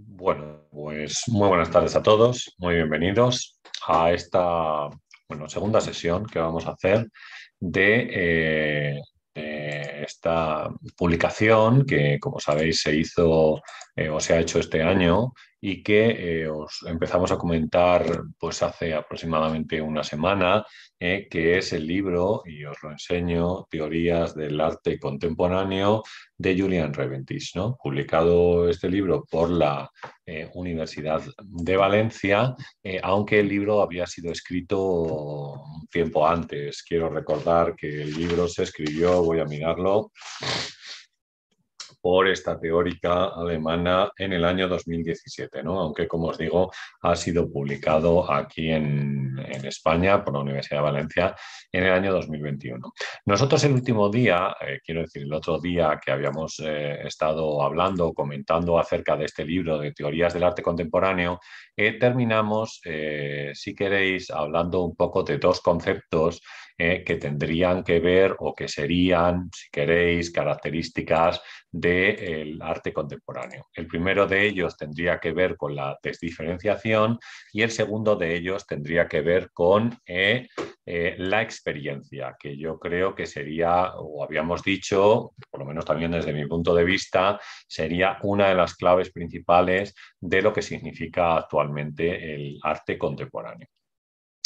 Bueno, pues muy buenas tardes a todos, muy bienvenidos a esta bueno, segunda sesión que vamos a hacer de, eh, esta publicación que, como sabéis, se hizo eh, o se ha hecho este año y que eh, os empezamos a comentar pues hace aproximadamente una semana, eh, que es el libro, y os lo enseño, Teorías del Arte Contemporáneo de Julian Reventis, ¿no? publicado este libro por la eh, Universidad de Valencia, aunque el libro había sido escrito un tiempo antes. Quiero recordar que el libro se escribió, voy a mirarlo, por esta teórica alemana en el año 2017, ¿no? aunque como os digo ha sido publicado aquí en, España por la Universidad de Valencia en el año 2021. Nosotros el último día, eh, quiero decir el otro día que habíamos eh, estado hablando, comentando acerca de este libro de teorías del arte contemporáneo, eh, terminamos, si queréis, hablando un poco de dos conceptos eh, que tendrían que ver o que serían, si queréis, características del arte contemporáneo. El primero de ellos tendría que ver con la desdiferenciación y el segundo de ellos tendría que ver con eh, eh, la experiencia, que yo creo que sería, o habíamos dicho, por lo menos también desde mi punto de vista, sería una de las claves principales de lo que significa actualmente el arte contemporáneo.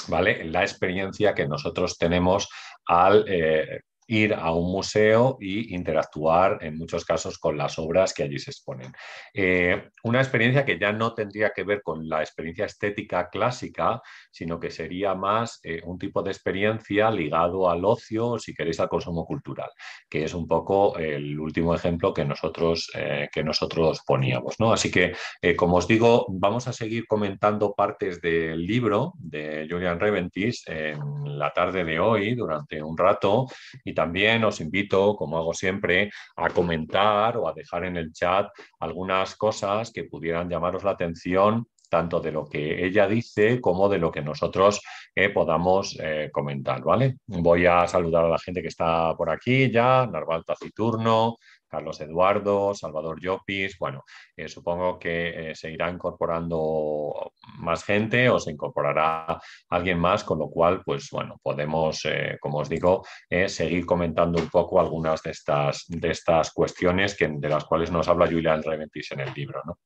¿Vale? La experiencia que nosotros tenemos al eh, ir a un museo e interactuar en muchos casos con las obras que allí se exponen. Eh, una experiencia que ya no tendría que ver con la experiencia estética clásica, sino que sería más eh, un tipo de experiencia ligado al ocio, si queréis, al consumo cultural, que es un poco el último ejemplo que nosotros, eh, que nosotros poníamos. ¿no? Así que, como os digo, vamos a seguir comentando partes del libro de Julian Reventis en la tarde de hoy, durante un rato, y también os invito, como hago siempre, a comentar o a dejar en el chat algunas cosas que pudieran llamaros la atención tanto de lo que ella dice como de lo que nosotros eh, podamos eh, comentar, ¿vale? Voy a saludar a la gente que está por aquí ya, Narval Taciturno, Carlos Eduardo, Salvador Llopis, bueno, eh, supongo que se irá incorporando más gente o se incorporará alguien más, con lo cual, pues bueno, podemos, como os digo, seguir comentando un poco algunas de estas, de estas cuestiones que, de las cuales nos habla Julian Reventis en el libro, ¿no?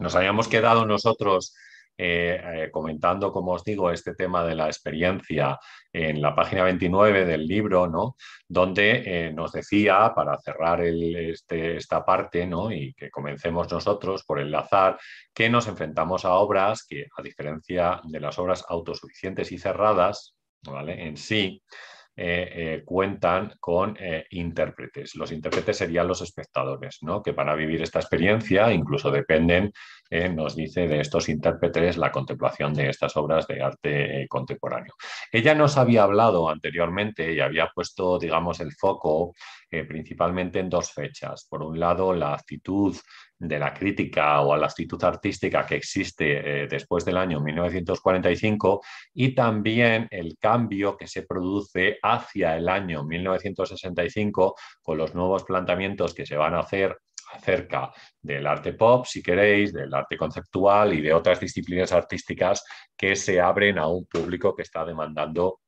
Nos habíamos quedado nosotros eh, eh, comentando, como os digo, este tema de la experiencia en la página 29 del libro, ¿no? donde eh, nos decía, para cerrar este, esta parte ¿no? y que comencemos nosotros por enlazar, que nos enfrentamos a obras que, a diferencia de las obras autosuficientes y cerradas, ¿vale? en sí, eh, eh, cuentan con eh, intérpretes. Los intérpretes serían los espectadores, ¿no? que para vivir esta experiencia incluso dependen, nos dice, de estos intérpretes la contemplación de estas obras de arte contemporáneo. Ella nos había hablado anteriormente y había puesto, digamos, el foco principalmente en dos fechas. Por un lado, la actitud de la crítica o a la actitud artística que existe eh, después del año 1945 y también el cambio que se produce hacia el año 1965 con los nuevos planteamientos que se van a hacer acerca del arte pop, si queréis, del arte conceptual y de otras disciplinas artísticas que se abren a un público que está demandando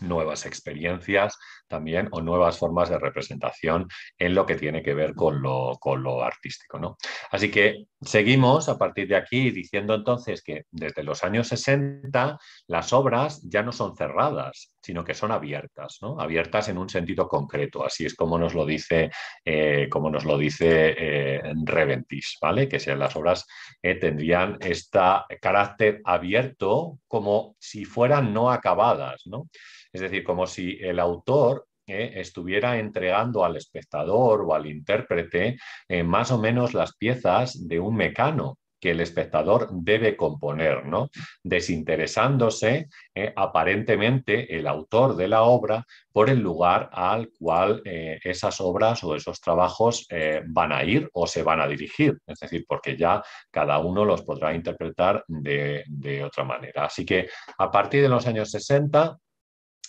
nuevas experiencias también o nuevas formas de representación en lo que tiene que ver con lo, con lo artístico. ¿no? Así que seguimos a partir de aquí diciendo entonces que desde los años 60 las obras ya no son cerradas, sino que son abiertas, ¿no? abiertas en un sentido concreto. Así es como nos lo dice, eh, como nos lo dice eh, Reventis, ¿vale? que sean las obras eh, tendrían este carácter abierto como si fueran no acabadas. ¿no? Es decir, como si el autor eh, estuviera entregando al espectador o al intérprete eh, más o menos las piezas de un mecano que el espectador debe componer, ¿no? desinteresándose eh, aparentemente el autor de la obra por el lugar al cual esas obras o esos trabajos van a ir o se van a dirigir, es decir, porque ya cada uno los podrá interpretar de, de otra manera. Así que a partir de los años 60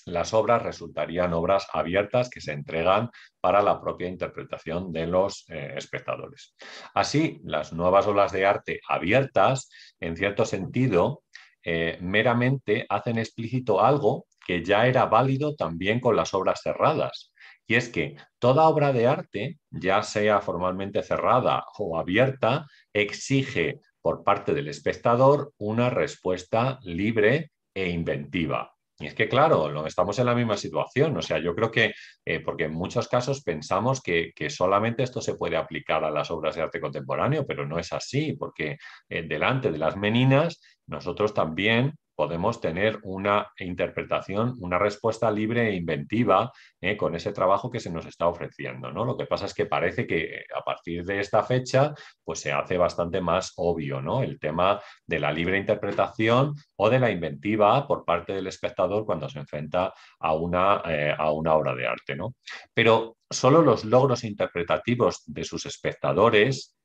las obras resultarían obras abiertas que se entregan para la propia interpretación de los eh, espectadores. Así, las nuevas obras de arte abiertas, en cierto sentido, eh, meramente hacen explícito algo que ya era válido también con las obras cerradas. Y es que toda obra de arte, ya sea formalmente cerrada o abierta, exige por parte del espectador una respuesta libre e inventiva. Y es que, claro, estamos en la misma situación. O sea, yo creo que, eh, porque en muchos casos pensamos que, solamente esto se puede aplicar a las obras de arte contemporáneo, pero no es así, porque eh, delante de las meninas nosotros también podemos tener una interpretación, una respuesta libre e inventiva eh, con ese trabajo que se nos está ofreciendo. ¿no? Lo que pasa es que parece que a partir de esta fecha pues se hace bastante más obvio ¿no? el tema de la libre interpretación o de la inventiva por parte del espectador cuando se enfrenta a una, eh, a una obra de arte. ¿no? Pero solo los logros interpretativos de sus espectadores,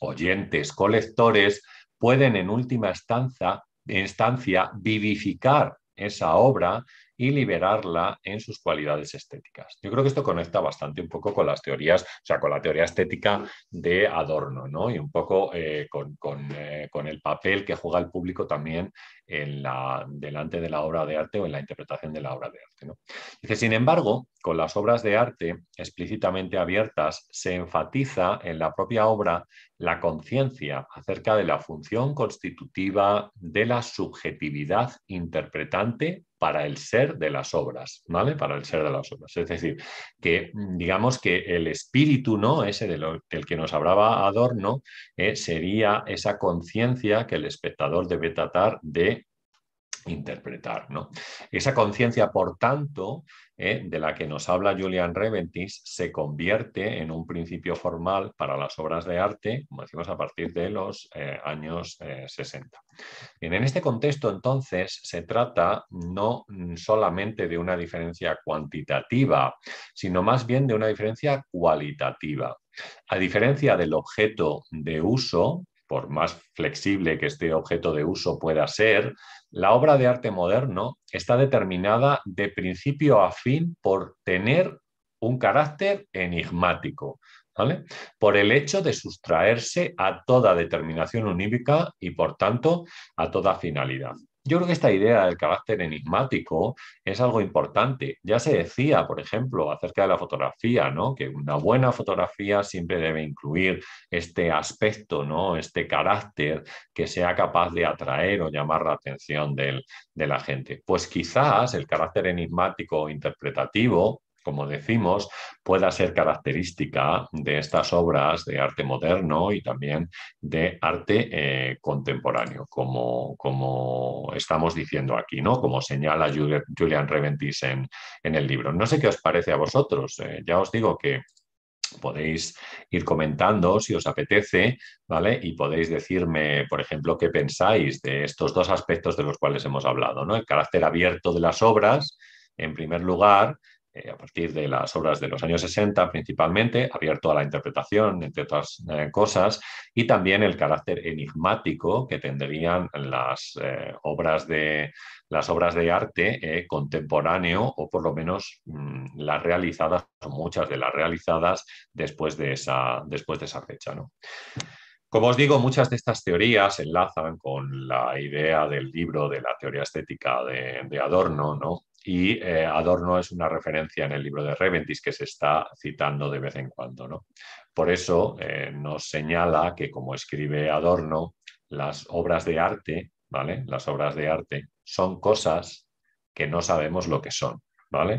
oyentes, colectores, pueden en última instancia instancia vivificar esa obra y liberarla en sus cualidades estéticas. Yo creo que esto conecta bastante un poco con las teorías, o sea, con la teoría estética de Adorno, ¿no? Y un poco eh, eh, con, el papel que juega el público también en la, delante de la obra de arte o en la interpretación de la obra de arte. ¿no? Dice, sin embargo, con las obras de arte explícitamente abiertas, se enfatiza en la propia obra la conciencia acerca de la función constitutiva de la subjetividad interpretante para el ser de las obras, ¿vale? Para el ser de las obras. Es decir, que digamos que el espíritu, ¿no? Ese de lo, del que nos hablaba Adorno, eh, sería esa conciencia que el espectador debe tratar de interpretar. ¿no? Esa conciencia, por tanto, eh, de la que nos habla Julian Reventis, se convierte en un principio formal para las obras de arte, como decimos, a partir de los eh, años 60. Eh, en este contexto, entonces, se trata no solamente de una diferencia cuantitativa, sino más bien de una diferencia cualitativa. A diferencia del objeto de uso, por más flexible que este objeto de uso pueda ser, la obra de arte moderno está determinada de principio a fin por tener un carácter enigmático, ¿vale? Por el hecho de sustraerse a toda determinación unívoca y, por tanto, a toda finalidad. Yo creo que esta idea del carácter enigmático es algo importante. Ya se decía, por ejemplo, acerca de la fotografía, ¿no? que una buena fotografía siempre debe incluir este aspecto, ¿no? este carácter que sea capaz de atraer o llamar la atención de la gente. Pues quizás el carácter enigmático interpretativo como decimos, pueda ser característica de estas obras de arte moderno y también de arte eh, contemporáneo, como, como, estamos diciendo aquí, ¿no? como señala Julian Reventis en, el libro. No sé qué os parece a vosotros, eh, ya os digo que podéis ir comentando si os apetece, ¿vale? Y podéis decirme, por ejemplo, qué pensáis de estos dos aspectos de los cuales hemos hablado, ¿no? El carácter abierto de las obras, en primer lugar, eh, a partir de las obras de los años 60 principalmente, abierto a la interpretación, entre otras eh, cosas, y también el carácter enigmático que tendrían las, eh, obras, de, las obras de arte contemporáneo, o por lo menos mm, las realizadas, o muchas de las realizadas después de esa, después de esa fecha. Como os digo, muchas de estas teorías enlazan con la idea del libro de la teoría estética de, de Adorno, ¿no? Y eh, Adorno es una referencia en el libro de Reventis que se está citando de vez en cuando. ¿no? Por eso eh, nos señala que, como escribe Adorno, las obras de arte, ¿vale? Las obras de arte son cosas que no sabemos lo que son.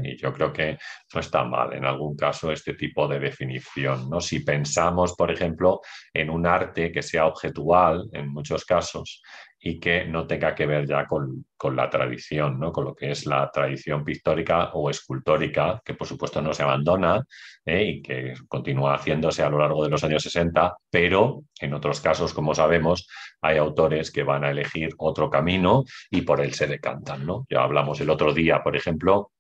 Y yo creo que no está mal en algún caso este tipo de definición. ¿no? Si pensamos, por ejemplo, en un arte que sea objetual, en muchos casos, y que no tenga que ver ya con, la tradición, ¿no? con lo que es la tradición pictórica o escultórica, que por supuesto no se abandona ¿eh? y que continúa haciéndose a lo largo de los años 60, pero en otros casos, como sabemos, hay autores que van a elegir otro camino y por él se decantan. ¿no? Ya hablamos el otro día, por ejemplo,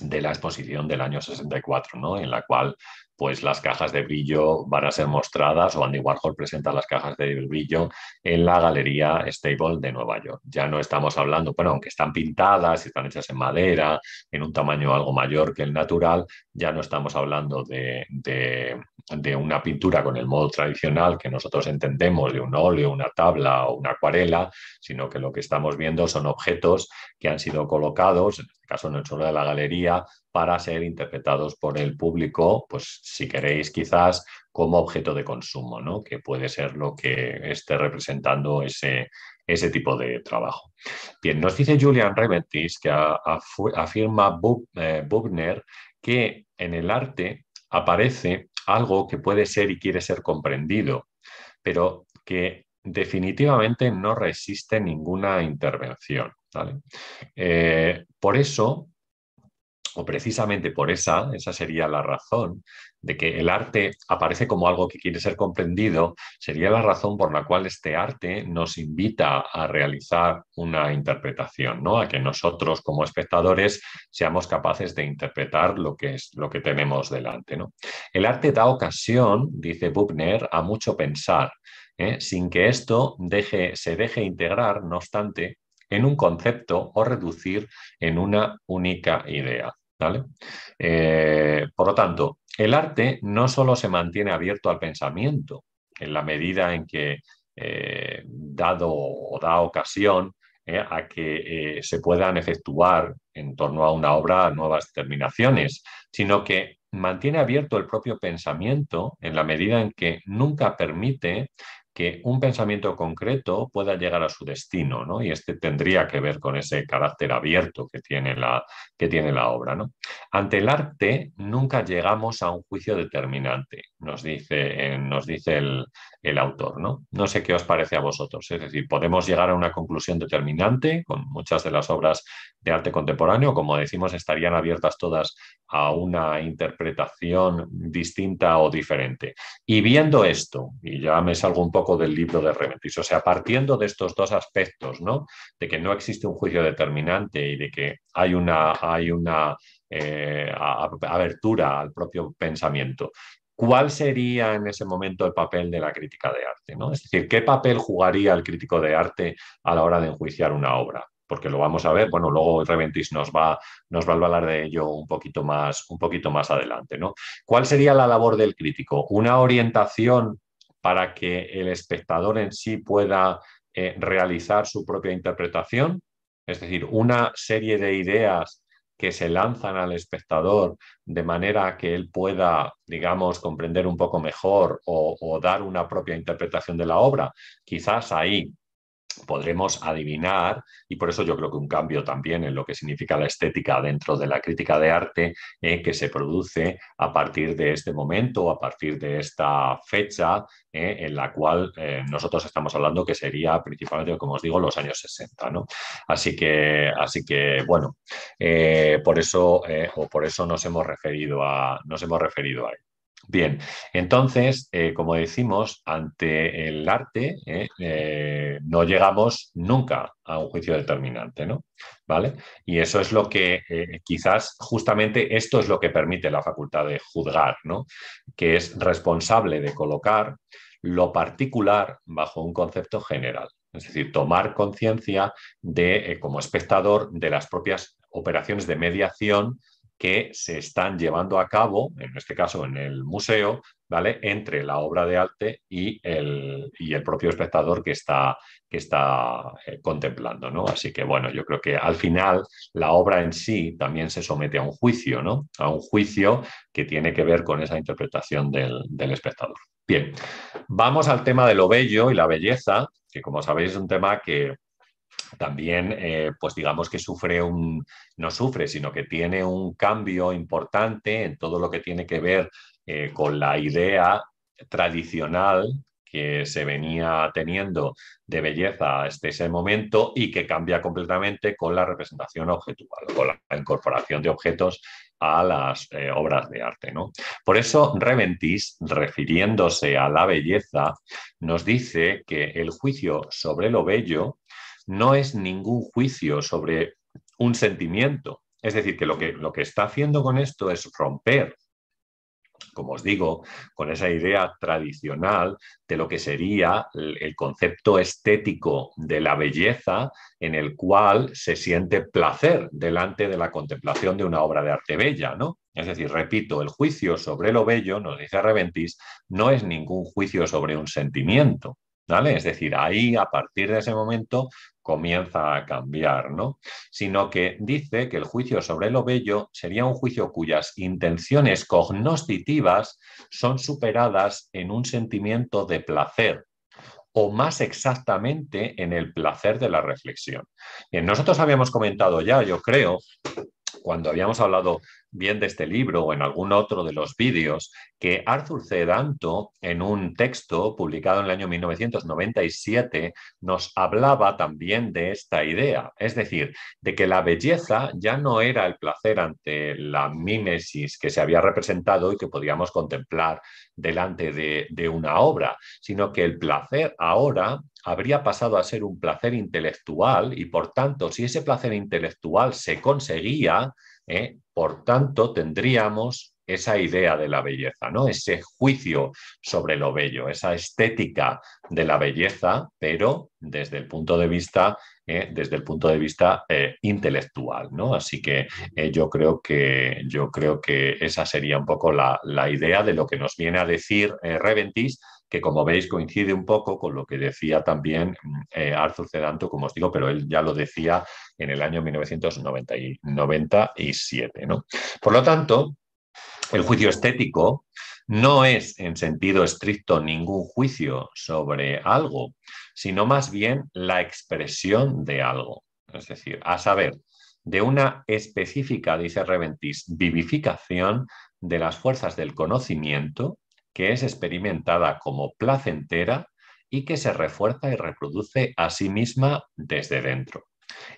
de la exposición del año 64, ¿no? en la cual pues las cajas de brillo van a ser mostradas o Andy Warhol presenta las cajas de brillo en la Galería Stable de Nueva York. Ya no estamos hablando, bueno, aunque están pintadas y están hechas en madera, en un tamaño algo mayor que el natural, ya no estamos hablando de, de una pintura con el modo tradicional que nosotros entendemos de un óleo, una tabla o una acuarela, sino que lo que estamos viendo son objetos que han sido colocados, en este caso en el suelo de la galería, para ser interpretados por el público, pues si queréis quizás como objeto de consumo, ¿no? que puede ser lo que esté representando ese, ese tipo de trabajo. Bien, nos dice Julian Reventis que afirma eh, Bubner que en el arte aparece algo que puede ser y quiere ser comprendido, pero que definitivamente no resiste ninguna intervención. Eh, por eso, o precisamente por esa, esa sería la razón de que el arte aparece como algo que quiere ser comprendido, sería la razón por la cual este arte nos invita a realizar una interpretación, ¿no? A que nosotros como espectadores seamos capaces de interpretar lo que es lo que tenemos delante, ¿no? El arte da ocasión, dice Buchner, a mucho pensar, ¿eh? sin que esto deje, se deje integrar, no obstante, en un concepto o reducir en una única idea. Eh, por lo tanto, el arte no solo se mantiene abierto al pensamiento, en la medida en que, eh, dado o da ocasión eh, a que se puedan efectuar en torno a una obra nuevas determinaciones, sino que mantiene abierto el propio pensamiento en la medida en que nunca permite que un pensamiento concreto pueda llegar a su destino, ¿no? Y este tendría que ver con ese carácter abierto que tiene la, que tiene la obra, ¿no? Ante el arte nunca llegamos a un juicio determinante, nos dice, nos dice el, el autor, ¿no? No sé qué os parece a vosotros, es decir, podemos llegar a una conclusión determinante con muchas de las obras de arte contemporáneo, como decimos, estarían abiertas todas a una interpretación distinta o diferente. Y viendo esto, y ya me salgo un poco del libro de Remetis, o sea, partiendo de estos dos aspectos, ¿no? De que no existe un juicio determinante y de que hay una, hay una eh, abertura al propio pensamiento. ¿Cuál sería en ese momento el papel de la crítica de arte? ¿no? Es decir, ¿qué papel jugaría el crítico de arte a la hora de enjuiciar una obra? porque lo vamos a ver, bueno, luego Reventis nos va, nos va a hablar de ello un poquito más, un poquito más adelante. ¿no? ¿Cuál sería la labor del crítico? ¿Una orientación para que el espectador en sí pueda eh, realizar su propia interpretación? Es decir, una serie de ideas que se lanzan al espectador de manera que él pueda, digamos, comprender un poco mejor o, dar una propia interpretación de la obra. Quizás ahí podremos adivinar, y por eso yo creo que un cambio también en lo que significa la estética dentro de la crítica de arte eh, que se produce a partir de este momento, a partir de esta fecha eh, en la cual eh, nosotros estamos hablando que sería principalmente, como os digo, los años 60. ¿no? Así, que, así que, bueno, por, eso, o por eso nos hemos referido a, nos hemos referido a ello. Bien, entonces, eh, como decimos, ante el arte eh, eh, no llegamos nunca a un juicio determinante, ¿no? ¿Vale? Y eso es lo que quizás justamente esto es lo que permite la facultad de juzgar, ¿no? Que es responsable de colocar lo particular bajo un concepto general. Es decir, tomar conciencia de, como espectador, de las propias operaciones de mediación que se están llevando a cabo, en este caso en el museo, ¿vale? entre la obra de arte y el, y el propio espectador que está, que está eh, contemplando. ¿no? Así que bueno, yo creo que al final la obra en sí también se somete a un juicio, ¿no? a un juicio que tiene que ver con esa interpretación del, del espectador. Bien, vamos al tema de lo bello y la belleza, que como sabéis es un tema que también, eh, pues digamos que sufre un, no sufre, sino que tiene un cambio importante en todo lo que tiene que ver eh, con la idea tradicional que se venía teniendo de belleza hasta ese momento y que cambia completamente con la representación objetual, con la incorporación de objetos a las eh, obras de arte. ¿no? Por eso Reventis, refiriéndose a la belleza, nos dice que el juicio sobre lo bello no es ningún juicio sobre un sentimiento. Es decir, que lo que, lo que está haciendo con esto es romper como os digo, con esa idea tradicional de lo que sería el concepto estético de la belleza en el cual se siente placer delante de la contemplación de una obra de arte bella, ¿no? Es decir, repito, el juicio sobre lo bello, nos dice Reventis, no es ningún juicio sobre un sentimiento, ¿Vale? Es decir, ahí a partir de ese momento comienza a cambiar, ¿no? Sino que dice que el juicio sobre lo bello sería un juicio cuyas intenciones cognoscitivas son superadas en un sentimiento de placer, o más exactamente en el placer de la reflexión. nosotros habíamos comentado ya, yo creo, cuando habíamos hablado bien de este libro o en algún otro de los vídeos, que Arthur C. Danto, en un texto publicado en el año 1997, nos hablaba también de esta idea, es decir, de que la belleza ya no era el placer ante la mímesis que se había representado y que podíamos contemplar delante de, de una obra, sino que el placer ahora habría pasado a ser un placer intelectual y por tanto, si ese placer intelectual se conseguía, ¿eh? Por tanto, tendríamos esa idea de la belleza, ¿no? Ese juicio sobre lo bello, esa estética de la belleza, pero desde el punto de vista, ¿eh? desde el punto de vista eh, intelectual, ¿no? Así que yo, creo que yo creo que esa sería un poco la, la idea de lo que nos viene a decir Reventis que como veis coincide un poco con lo que decía también eh, Arthur Cedanto, como os digo, pero él ya lo decía en el año 1997. ¿no? Por lo tanto, el juicio estético no es en sentido estricto ningún juicio sobre algo, sino más bien la expresión de algo. Es decir, a saber, de una específica, dice Reventis, vivificación de las fuerzas del conocimiento que es experimentada como placentera y que se refuerza y reproduce a sí misma desde dentro.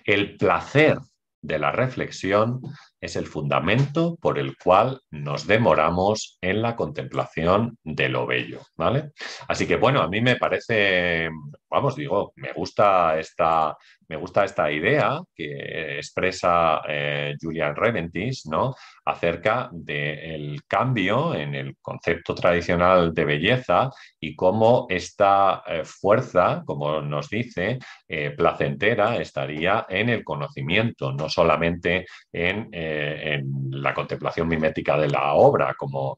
El placer de la reflexión es el fundamento por el cual nos demoramos en la contemplación de lo bello, ¿vale? Así que bueno, a mí me parece, vamos, digo, me gusta esta, me gusta esta idea que expresa eh, Julian Reventis, ¿no? acerca del cambio en el concepto tradicional de belleza y cómo esta eh, fuerza, como nos dice, eh, placentera, estaría en el conocimiento, no solamente en, en, la contemplación mimética de la obra, como,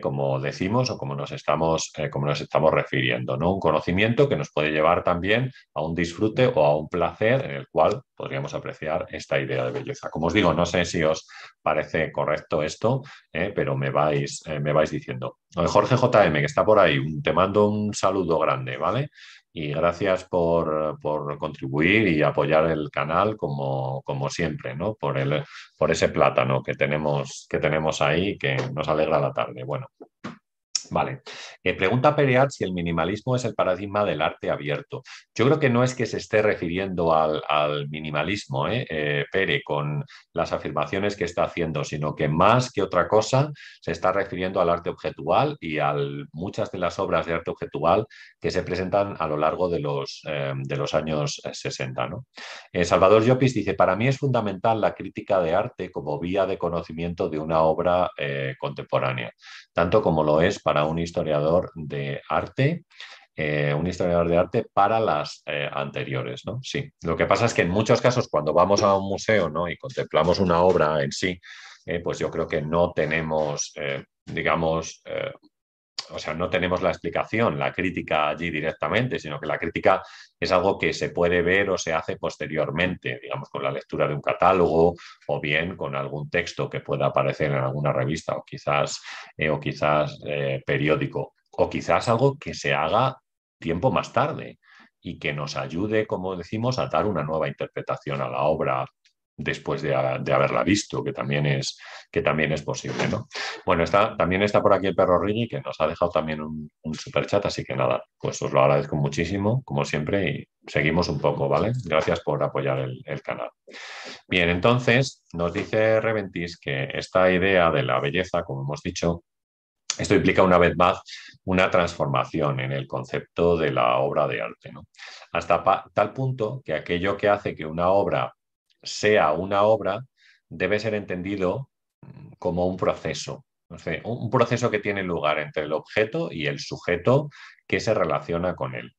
como decimos o como nos, estamos, como nos estamos refiriendo. ¿no? Un conocimiento que nos puede llevar también a un disfrute o a un placer en el cual podríamos apreciar esta idea de belleza. Como os digo, no sé si os parece correcto esto, eh, pero me vais, eh, me vais diciendo. Jorge JM, que está por ahí, te mando un saludo grande, ¿vale? Y gracias por, contribuir y apoyar el canal como, como siempre, ¿no? Por, el, por ese plátano que tenemos, que tenemos ahí que nos alegra la tarde. Bueno, Vale. Eh, pregunta Pereat si el minimalismo es el paradigma del arte abierto. Yo creo que no es que se esté refiriendo al, minimalismo, ¿eh? Eh, Pere, con las afirmaciones que está haciendo, sino que más que otra cosa se está refiriendo al arte objetual y a muchas de las obras de arte objetual que se presentan a lo largo de los, de los años 60. ¿no? Salvador Llopis dice, para mí es fundamental la crítica de arte como vía de conocimiento de una obra contemporánea, tanto como lo es para un historiador de arte, eh, un historiador de arte para las eh, anteriores, ¿no? Sí. Lo que pasa es que en muchos casos, cuando vamos a un museo ¿no? y contemplamos una obra en sí, eh, pues yo creo que no tenemos, digamos, o sea, no tenemos la explicación, la crítica allí directamente, sino que la crítica es algo que se puede ver o se hace posteriormente, digamos, con la lectura de un catálogo o bien con algún texto que pueda aparecer en alguna revista o quizás, eh, o quizás eh, periódico, o quizás algo que se haga tiempo más tarde y que nos ayude, como decimos, a dar una nueva interpretación a la obra después de, haberla visto, que también es, que también es posible. ¿no? Bueno, está, también está por aquí el perro Rigi, que nos ha dejado también un, super chat, así que nada, pues os lo agradezco muchísimo, como siempre, y seguimos un poco, ¿vale? Gracias por apoyar el, el canal. Bien, entonces nos dice Reventis que esta idea de la belleza, como hemos dicho, esto implica una vez más una transformación en el concepto de la obra de arte, ¿no? hasta tal punto que aquello que hace que una obra sea una obra debe ser entendido como un proceso, un proceso que tiene lugar entre el objeto y el sujeto que se relaciona con él.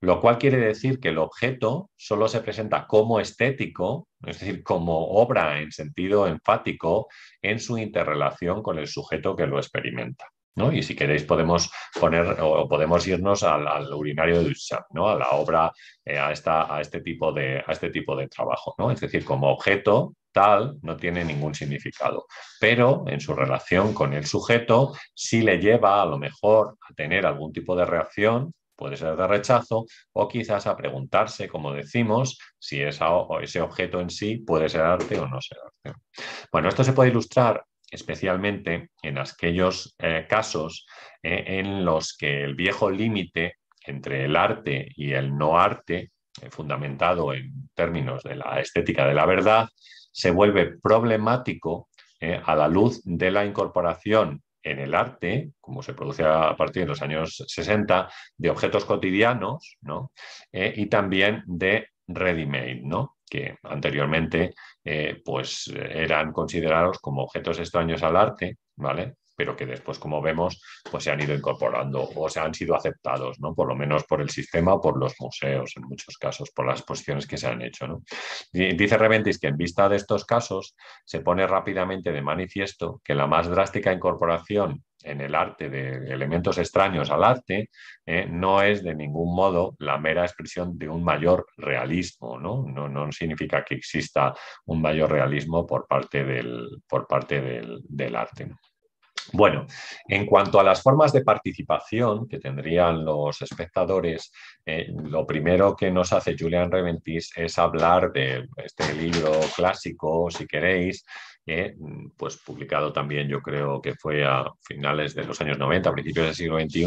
Lo cual quiere decir que el objeto solo se presenta como estético, es decir, como obra en sentido enfático, en su interrelación con el sujeto que lo experimenta. Y si queréis podemos poner o podemos irnos al, urinario de Duchamp, ¿no? a la obra, eh, a, esta, a, este tipo de, a este tipo de trabajo. ¿no? Es decir, como objeto tal no tiene ningún significado, pero en su relación con el sujeto sí le lleva a lo mejor a tener algún tipo de reacción puede ser de rechazo o quizás a preguntarse, como decimos, si ese objeto en sí puede ser arte o no ser arte. Bueno, esto se puede ilustrar especialmente en aquellos eh, casos eh, en los que el viejo límite entre el arte y el no arte, eh, fundamentado en términos de la estética de la verdad, se vuelve problemático a la luz de la incorporación en el arte, como se produce a partir de los años 60, de objetos cotidianos ¿no? y también de ready-made, ¿no? Que anteriormente eh, pues, eran considerados como objetos extraños al arte, ¿vale? Pero que después, como vemos, pues se han ido incorporando o se han sido aceptados, ¿no? Por lo menos por el sistema o por los museos, en muchos casos, por las exposiciones que se han hecho, ¿no? Dice Reventis que en vista de estos casos se pone rápidamente de manifiesto que la más drástica incorporación en el arte de elementos extraños al arte eh, no es de ningún modo la mera expresión de un mayor realismo, ¿no? No, no significa que exista un mayor realismo por parte del, por parte del, del arte. Bueno, en cuanto a las formas de participación que tendrían los espectadores, eh, lo primero que nos hace Julian Reventis es hablar de este libro clásico, si queréis, pues publicado también yo creo que fue a finales de los años 90, a principios del siglo XXI,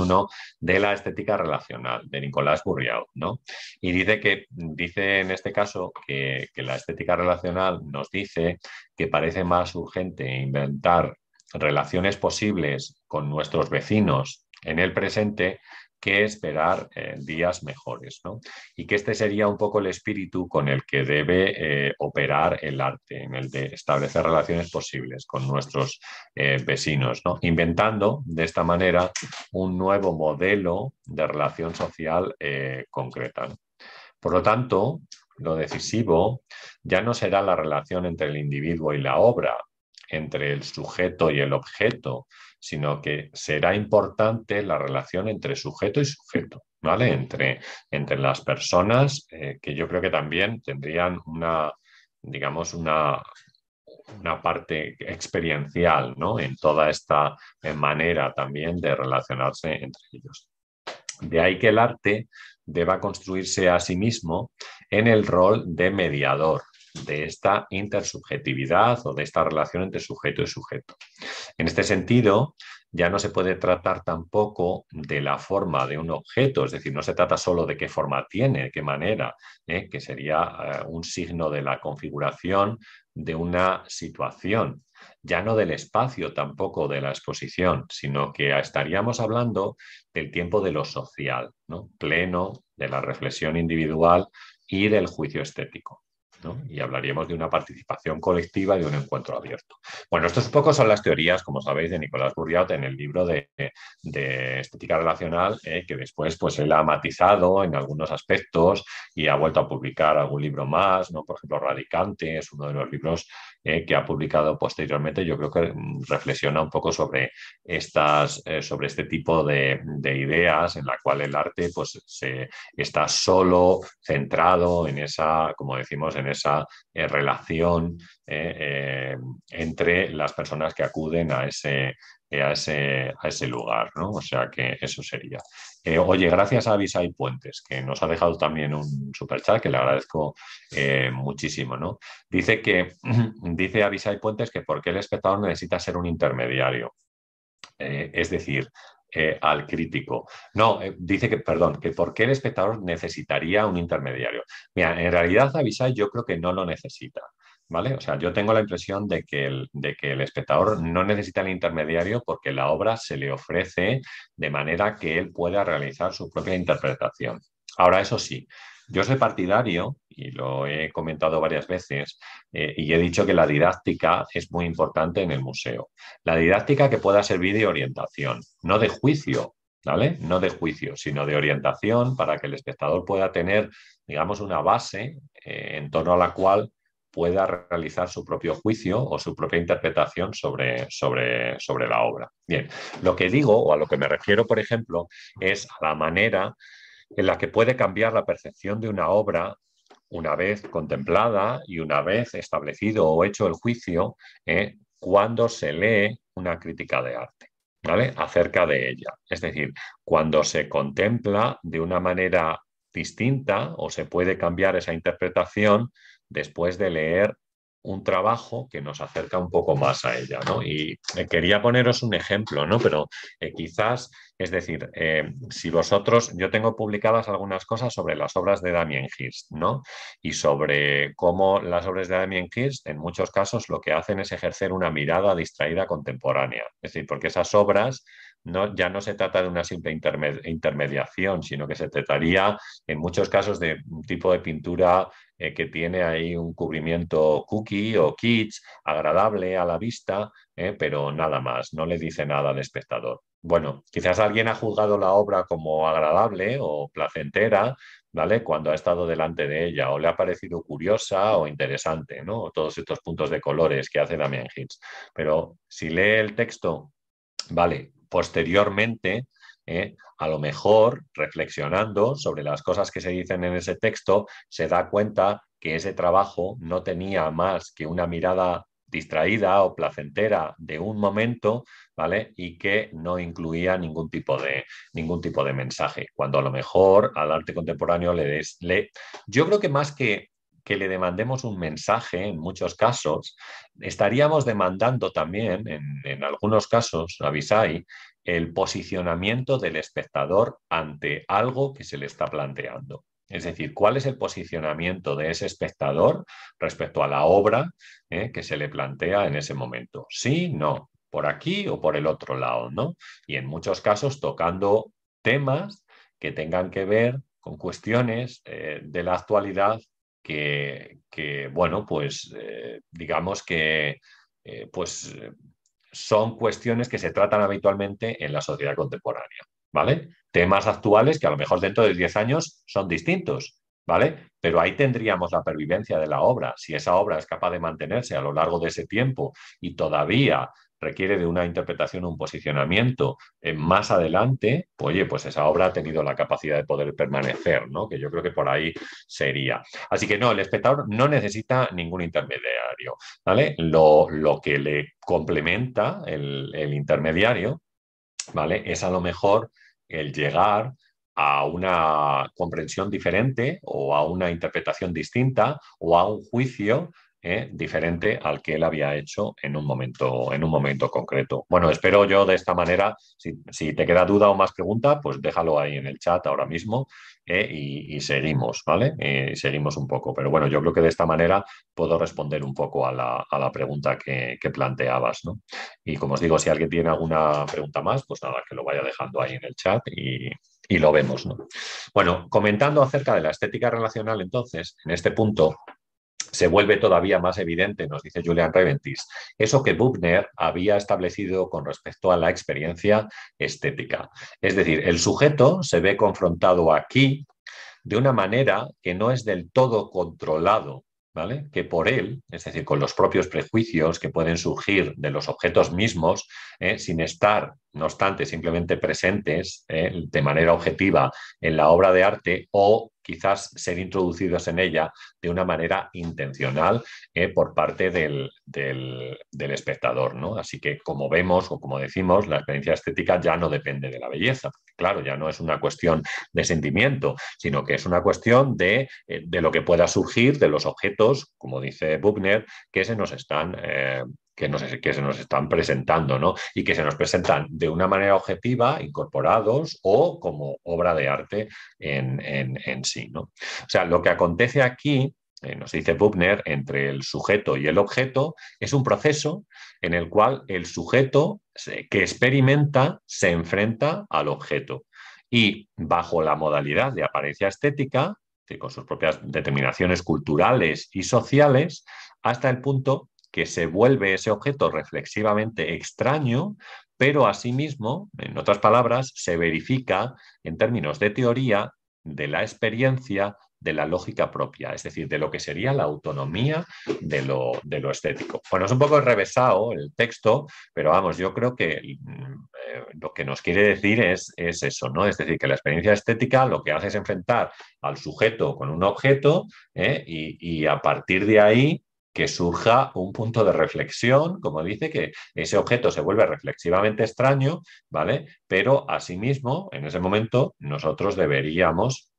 de la estética relacional de Nicolás Burriau. ¿no? Y dice que, dice en este caso que la estética relacional nos dice que parece más urgente inventar relaciones posibles con nuestros vecinos en el presente que esperar eh, días mejores. ¿no? Y que este sería un poco el espíritu con el que debe eh, operar el arte, en el de establecer relaciones posibles con nuestros eh, vecinos, ¿no? inventando de esta manera un nuevo modelo de relación social concreta. Por lo tanto, lo decisivo ya no será la relación entre el individuo y la obra, entre el sujeto y el objeto, sino que será importante la relación entre sujeto y sujeto, ¿vale? Entre, entre las personas eh, que yo creo que también tendrían una, digamos, una, una parte experiencial ¿no? en toda esta manera también de relacionarse entre ellos. De ahí que el arte deba construirse a sí mismo en el rol de mediador, de esta intersubjetividad o de esta relación entre sujeto y sujeto. En este sentido, ya no se puede tratar tampoco de la forma de un objeto, es decir, no se trata solo de qué forma tiene, de qué manera, ¿eh? que sería eh, un signo de la configuración de una situación, ya no del espacio tampoco de la exposición, sino que estaríamos hablando del tiempo de lo social, ¿no? pleno de la reflexión individual y del juicio estético y hablaríamos de una participación colectiva y de un encuentro abierto. Bueno, estos un poco son las teorías, como sabéis, de Nicolás Burriot en el libro de, Estética Relacional, eh, que después pues, él ha matizado en algunos aspectos y ha vuelto a publicar algún libro más, ¿no? por ejemplo, Radicante es uno de los libros eh, que ha publicado posteriormente. Yo creo que mm, reflexiona un poco sobre, estas, eh, sobre este tipo de, ideas en la cual el arte pues, se, está solo centrado en esa, como decimos, en esa eh, relación entre las personas que acuden a ese, a ese, a ese lugar, ¿no? O sea que eso sería. Oye, gracias a Avisai Puentes, que nos ha dejado también un super chat, que le agradezco muchísimo, ¿no? Dice que, dice Puentes que porque el espectador necesita ser un intermediario. es decir, eh, al crítico. No, eh, dice que, perdón, que por qué el espectador necesitaría un intermediario. Mira, en realidad Avisai yo creo que no lo necesita. ¿Vale? O sea, yo tengo la impresión de que, el, de que el espectador no necesita el intermediario porque la obra se le ofrece de manera que él pueda realizar su propia interpretación. Ahora, eso sí, yo soy partidario, y lo he comentado varias veces, eh, y he dicho que la didáctica es muy importante en el museo. La didáctica que pueda servir de orientación, no de juicio, ¿vale? No de juicio, sino de orientación para que el espectador pueda tener, digamos, una base eh, en torno a la cual pueda realizar su propio juicio o su propia interpretación sobre, sobre, sobre la obra. Bien, lo que digo o a lo que me refiero, por ejemplo, es a la manera en la que puede cambiar la percepción de una obra una vez contemplada y una vez establecido o hecho el juicio eh, cuando se lee una crítica de arte. ¿Vale? acerca de ella. Es decir, cuando se contempla de una manera distinta o se puede cambiar esa interpretación después de leer un trabajo que nos acerca un poco más a ella, ¿no? Y eh, quería poneros un ejemplo, ¿no? Pero eh, quizás, es decir, eh, si vosotros, yo tengo publicadas algunas cosas sobre las obras de Damien Hirst, ¿no? Y sobre cómo las obras de Damien Hirst, en muchos casos, lo que hacen es ejercer una mirada distraída contemporánea. Es decir, porque esas obras no, ya no se trata de una simple intermediación, sino que se trataría en muchos casos de un tipo de pintura eh, que tiene ahí un cubrimiento cookie o kitsch, agradable a la vista, eh, pero nada más, no le dice nada al espectador. Bueno, quizás alguien ha juzgado la obra como agradable o placentera, ¿vale? Cuando ha estado delante de ella, o le ha parecido curiosa o interesante, ¿no? Todos estos puntos de colores que hace Damien Hitz. Pero si lee el texto, vale, posteriormente, ¿eh? a lo mejor reflexionando sobre las cosas que se dicen en ese texto, se da cuenta que ese trabajo no tenía más que una mirada distraída o placentera de un momento, ¿vale? Y que no incluía ningún tipo de, ningún tipo de mensaje. Cuando a lo mejor al arte contemporáneo le des, le, yo creo que más que que le demandemos un mensaje, en muchos casos, estaríamos demandando también, en, en algunos casos, avisai, el posicionamiento del espectador ante algo que se le está planteando. Es decir, cuál es el posicionamiento de ese espectador respecto a la obra eh, que se le plantea en ese momento. Sí, no, por aquí o por el otro lado, ¿no? Y en muchos casos tocando temas que tengan que ver con cuestiones eh, de la actualidad que, bueno, pues eh, digamos que pues son cuestiones que se tratan habitualmente en la sociedad contemporánea, ¿vale? Temas actuales que a lo mejor dentro de 10 años son distintos, ¿vale? Pero ahí tendríamos la pervivencia de la obra. Si esa obra es capaz de mantenerse a lo largo de ese tiempo y todavía requiere de una interpretación, un posicionamiento eh, más adelante, pues, oye, pues esa obra ha tenido la capacidad de poder permanecer, ¿no? Que yo creo que por ahí sería. Así que no, el espectador no necesita ningún intermediario, ¿vale? Lo, que le complementa el, el intermediario, ¿vale? Es a lo mejor el llegar a una comprensión diferente o a una interpretación distinta o a un juicio ¿eh? diferente al que él había hecho en un momento, en un momento concreto. Bueno, espero yo de esta manera, si, te queda duda o más pregunta, pues déjalo ahí en el chat ahora mismo ¿eh? y, seguimos, ¿vale? Y seguimos un poco. Pero bueno, yo creo que de esta manera puedo responder un poco a la, pregunta que, planteabas, ¿no? Y como os digo, si alguien tiene alguna pregunta más, pues nada, que lo vaya dejando ahí en el chat y, y lo vemos, ¿no? Bueno, comentando acerca de la estética relacional, entonces, en este punto se vuelve todavía más evidente, nos dice Julian Reventis, eso que Buchner había establecido con respecto a la experiencia estética. Es decir, el sujeto se ve confrontado aquí de una manera que no es del todo controlado ¿Vale? que por él, es decir, con los propios prejuicios que pueden surgir de los objetos mismos, ¿eh? sin estar, no obstante, simplemente presentes ¿eh? de manera objetiva en la obra de arte o quizás ser introducidos en ella de una manera intencional ¿eh? por parte del, espectador. ¿no? Así que, como vemos o como decimos, la experiencia estética ya no depende de la belleza. Claro, ya no es una cuestión de sentimiento, sino que es una cuestión de, lo que pueda surgir de los objetos, como dice Buchner, que se nos están que, que se nos están presentando, ¿no? Y que se nos presentan de una manera objetiva, incorporados o como obra de arte en, sí, ¿no? O sea, lo que acontece aquí eh, nos dice Buchner, entre el sujeto y el objeto, es un proceso en el cual el sujeto que experimenta se enfrenta al objeto. Y bajo la modalidad de apariencia estética, con sus propias determinaciones culturales y sociales, hasta el punto que se vuelve ese objeto reflexivamente extraño, pero asimismo, en otras palabras, se verifica en términos de teoría de la experiencia de la lógica propia, es decir, de lo que sería la autonomía de lo, de lo estético. Bueno, es un poco revesado el texto, pero vamos, yo creo que mm, eh, lo que nos quiere decir es, es, eso, ¿no? Es decir, que la experiencia estética lo que hace es enfrentar al sujeto con un objeto ¿eh? y a partir de ahí que surja un punto de reflexión, como dice, que ese objeto se vuelve reflexivamente extraño, ¿vale? Pero asimismo, en ese momento, nosotros deberíamos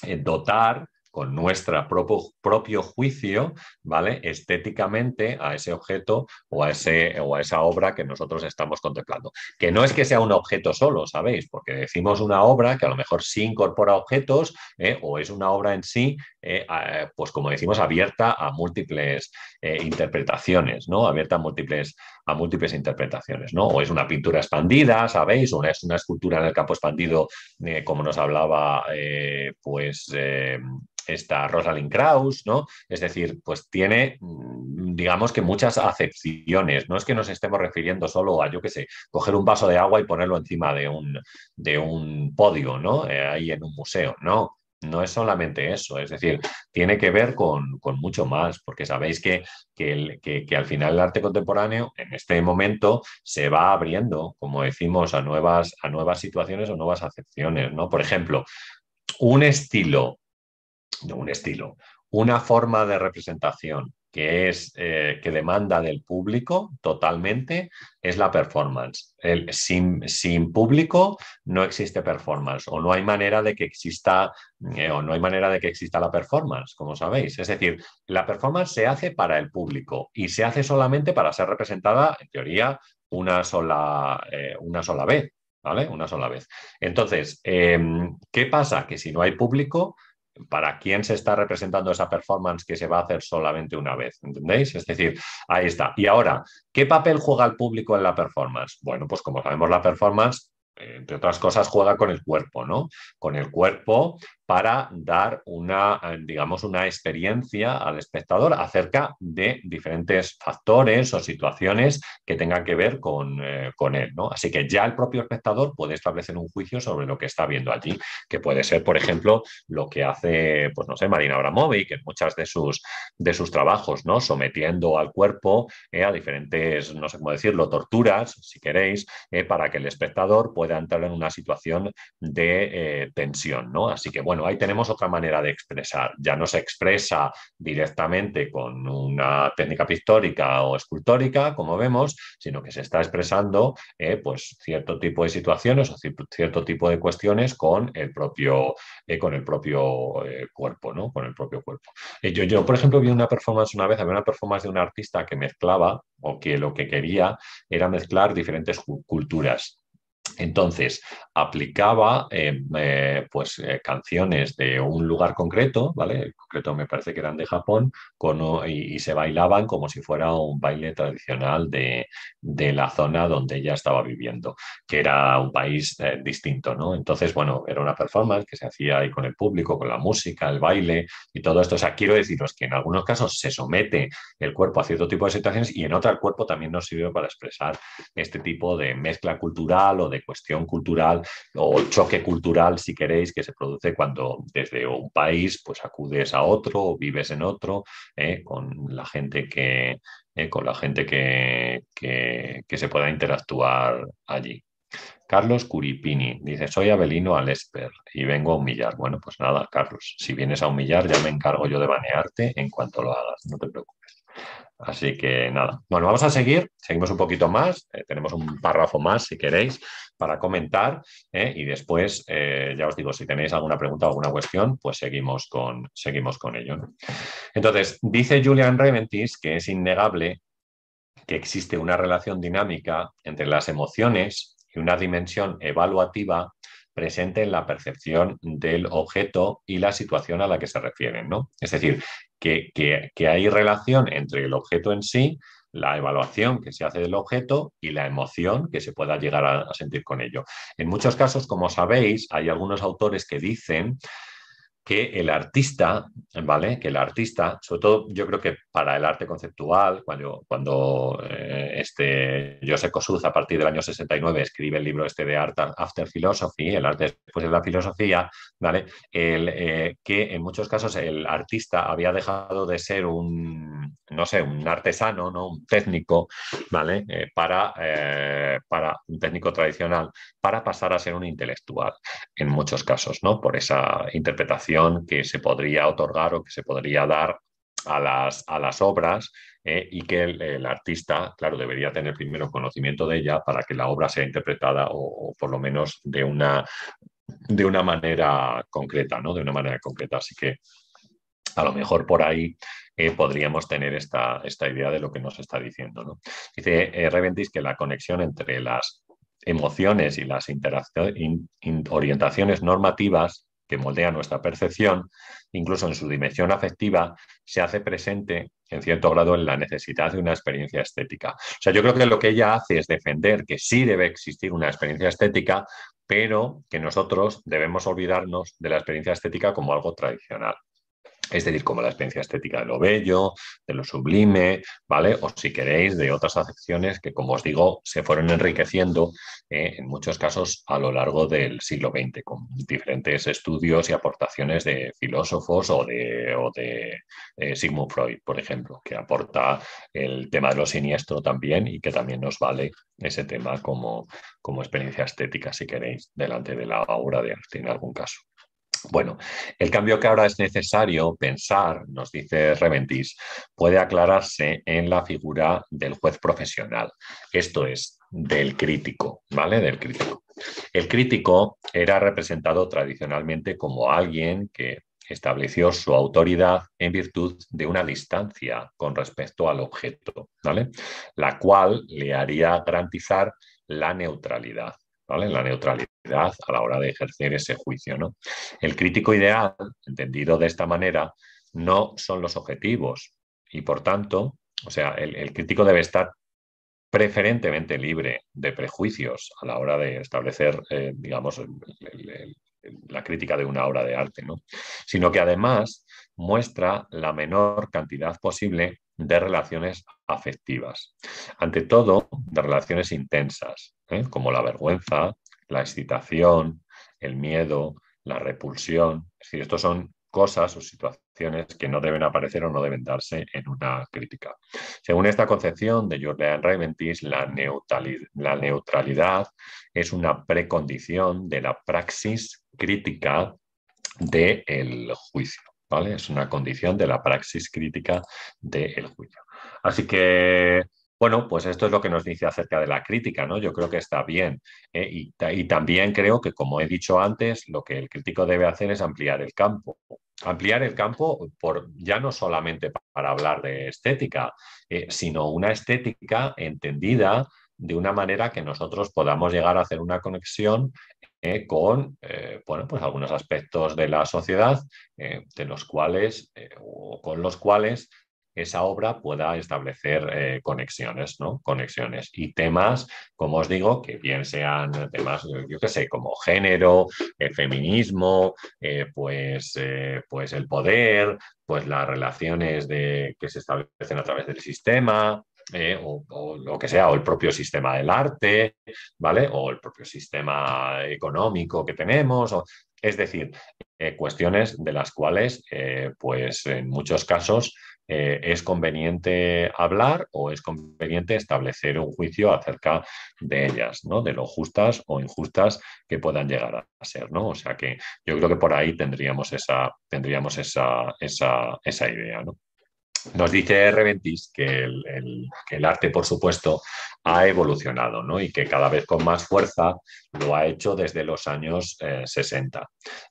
eh, dotar con nuestro propio, juicio, ¿vale? Estéticamente a ese objeto o a, ese, o a esa obra que nosotros estamos contemplando. Que no es que sea un objeto solo, ¿sabéis? Porque decimos una obra que a lo mejor sí incorpora objetos ¿eh? o es una obra en sí, eh, pues como decimos, abierta a múltiples interpretaciones, ¿no? Abierta a múltiples a múltiples interpretaciones, ¿no? O es una pintura expandida, ¿sabéis? O es una escultura en el campo expandido, eh, como nos hablaba, eh, pues, eh, esta Rosalind Krauss, ¿no? Es decir, pues tiene, mm, digamos que muchas acepciones. No es que nos estemos refiriendo solo a, yo qué sé, coger un vaso de agua y ponerlo encima de un, de un podio, ¿no? ahí en un museo, ¿no? no es solamente eso, es decir, tiene que ver con, mucho más, porque sabéis que, que, al final el arte contemporáneo en este momento se va abriendo, como decimos, a nuevas, a nuevas situaciones o nuevas acepciones, ¿no? Por ejemplo, un estilo, un estilo, una forma de representación que es eh, que demanda del público totalmente es la performance. El, sin, sin, público no existe performance o no hay manera de que exista eh, o no hay manera de que exista la performance, como sabéis. Es decir, la performance se hace para el público y se hace solamente para ser representada, en teoría, una sola, eh, una sola vez. ¿Vale? Una sola vez. Entonces, em, ¿qué pasa? Que si no hay público, para quién se está representando esa performance que se va a hacer solamente una vez, ¿entendéis? Es decir, ahí está. Y ahora, ¿qué papel juega el público en la performance? Bueno, pues como sabemos, la performance entre otras cosas, juega con el cuerpo, ¿no? Con el cuerpo para dar una, digamos, una experiencia al espectador acerca de diferentes factores o situaciones que tengan que ver con, eh, con, él, ¿no? Así que ya el propio espectador puede establecer un juicio sobre lo que está viendo allí, que puede ser, por ejemplo, lo que hace, pues no sé, Marina Abramovic en muchas de sus, de sus trabajos, ¿no? Sometiendo al cuerpo eh, a diferentes, no sé cómo decirlo, torturas, si queréis, eh, para que el espectador pueda entrar en una situación de eh, tensión, ¿no? Así que bueno, ahí tenemos otra manera de expresar. Ya no se expresa directamente con una técnica pictórica o escultórica, como vemos, sino que se está expresando eh, pues cierto tipo de situaciones o cierto tipo de cuestiones con el propio, eh, con el propio cuerpo, ¿no? Con el propio cuerpo. yo, yo, por ejemplo, vi una performance una vez, había una performance de un artista que mezclaba o que lo que quería era mezclar diferentes culturas entonces, aplicaba eh, eh, pues, eh, canciones de un lugar concreto, ¿vale? En concreto me parece que eran de Japón, y, se bailaban como si fuera un baile tradicional de, la zona donde ella estaba viviendo, que era un país distinto, ¿no? Entonces, bueno, era una performance que se hacía ahí con el público, con la música, el baile y todo esto. O sea, quiero deciros que en algunos casos se somete el cuerpo a cierto tipo de situaciones y en otro el cuerpo también nos sirve para expresar este tipo de mezcla cultural o de cuestión cultural o choque cultural, si queréis, que se produce cuando desde un país pues acudes a otro o vives en otro eh, con la gente que eh, con la gente que, que, se pueda interactuar allí. Carlos Curipini dice, soy Abelino Alesper y vengo a humillar. Bueno, pues nada, Carlos, si vienes a humillar ya me encargo yo de banearte en cuanto lo hagas, no te preocupes. Así que nada, bueno, vamos a seguir, seguimos un poquito más, eh, tenemos un párrafo más si queréis para comentar eh, y después, eh, ya os digo, si tenéis alguna pregunta o alguna cuestión, pues seguimos con, seguimos con ello. Entonces, dice Julian Reventis que es innegable que existe una relación dinámica entre las emociones y una dimensión evaluativa presente en la percepción del objeto y la situación a la que se refieren. ¿no? Es decir, que, hay relación entre el objeto en sí, la evaluación que se hace del objeto y la emoción que se pueda llegar a sentir con ello. En muchos casos, como sabéis, hay algunos autores que dicen que el artista, ¿vale? Que el artista, sobre todo yo creo que para el arte conceptual, cuando, cuando eh, este Joseph Kosuth a partir del año 69 escribe el libro este de Art After Philosophy, el arte después de la filosofía, ¿vale? Eh, que en muchos casos el artista había dejado de ser un, no sé, un artesano, ¿no? Un técnico, ¿vale? Eh, para, para un técnico tradicional, para pasar a ser un intelectual, en muchos casos, ¿no? Por esa interpretación que se podría otorgar o que se podría dar a las, a las obras eh, y que el, artista, claro, debería tener primero conocimiento de ella para que la obra sea interpretada o, por lo menos de una, de una manera concreta, ¿no? De una manera concreta. Así que a lo mejor por ahí eh, podríamos tener esta, esta, idea de lo que nos está diciendo. ¿no? Dice eh, Reventis que la conexión entre las emociones y las orientaciones normativas que moldea nuestra percepción, incluso en su dimensión afectiva, se hace presente en cierto grado en la necesidad de una experiencia estética. O sea, yo creo que lo que ella hace es defender que sí debe existir una experiencia estética, pero que nosotros debemos olvidarnos de la experiencia estética como algo tradicional es decir, como la experiencia estética de lo bello, de lo sublime, ¿vale? O si queréis, de otras acepciones que, como os digo, se fueron enriqueciendo eh, en muchos casos a lo largo del siglo XX, con diferentes estudios y aportaciones de filósofos o de, de eh, Sigmund Freud, por ejemplo, que aporta el tema de lo siniestro también y que también nos vale ese tema como, como experiencia estética, si queréis, delante de la obra de arte en algún caso. Bueno, el cambio que ahora es necesario pensar, nos dice Reventis, puede aclararse en la figura del juez profesional, esto es, del crítico, ¿vale? Del crítico. El crítico era representado tradicionalmente como alguien que estableció su autoridad en virtud de una distancia con respecto al objeto, ¿vale? La cual le haría garantizar la neutralidad. La neutralidad a la hora de ejercer ese juicio, ¿no? El crítico ideal, entendido de esta manera, no son los objetivos y por tanto, o sea, el, crítico debe estar preferentemente libre de prejuicios a la hora de establecer, eh, digamos, la crítica de una obra de arte, ¿no? sino que además muestra la menor cantidad posible de relaciones afectivas. Ante todo, de relaciones intensas, ¿eh? como la vergüenza, la excitación, el miedo, la repulsión. Es decir, estos son cosas o situaciones que no deben aparecer o no deben darse en una crítica. Según esta concepción de Jordan Reventis, la, la neutralidad es una precondición de la praxis crítica del juicio. Es una condición de la praxis crítica del juicio. Así que, bueno, pues esto es lo que nos dice acerca de la crítica, ¿no? Yo creo que está bien. ¿eh? Y, también creo que, como he dicho antes, lo que el crítico debe hacer es ampliar el campo. Ampliar el campo por, ya no solamente para hablar de estética, eh, sino una estética entendida de una manera que nosotros podamos llegar a hacer una conexión eh, con bueno, pues algunos aspectos de la sociedad de los cuales o con los cuales esa obra pueda establecer conexiones, ¿no? Conexiones y temas, como os digo, que bien sean temas, yo qué sé, como género, feminismo, pues, pues el poder, pues las relaciones de, que se establecen a través del sistema, eh, o, lo que sea, o el propio sistema del arte, ¿vale? O el propio sistema económico que tenemos, es decir, eh, cuestiones de las cuales, eh, pues en muchos casos, es conveniente hablar o es conveniente establecer un juicio acerca de ellas, ¿no? De lo justas o injustas que puedan llegar a ser, ¿no? O sea que yo creo que por ahí tendríamos esa, tendríamos esa, esa, esa idea, ¿no? Nos dice Reventis que el, arte, por supuesto, ha evolucionado ¿no? y que cada vez con más fuerza lo ha hecho desde los años 60. Eh,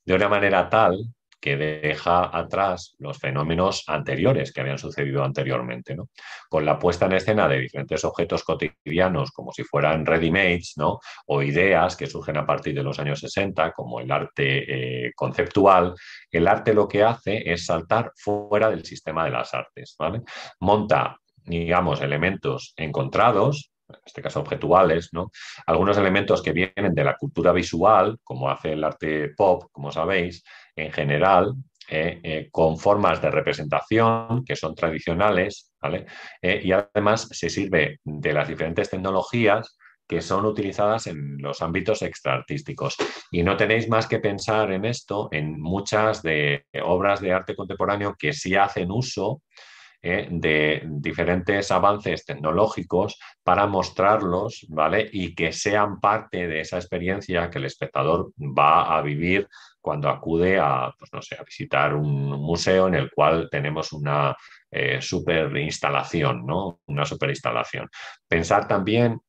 de una manera tal que deja atrás los fenómenos anteriores que habían sucedido anteriormente, ¿no? Con la puesta en escena de diferentes objetos cotidianos, como si fueran ready-mades, ¿no? O ideas que surgen a partir de los años 60, como el arte eh, conceptual, el arte lo que hace es saltar fuera del sistema de las artes, ¿vale? Monta digamos, elementos encontrados, en este caso objetuales, ¿no? algunos elementos que vienen de la cultura visual, como hace el arte pop, como sabéis, en general, eh, eh, con formas de representación que son tradicionales, ¿vale? Eh, y además se sirve de las diferentes tecnologías que son utilizadas en los ámbitos extraartísticos. Y no tenéis más que pensar en esto, en muchas de obras de arte contemporáneo que sí hacen uso de diferentes avances tecnológicos para mostrarlos, ¿vale? Y que sean parte de esa experiencia que el espectador va a vivir cuando acude a, pues no sé, a visitar un museo en el cual tenemos una eh, super instalación, ¿no? Una super instalación. Pensar también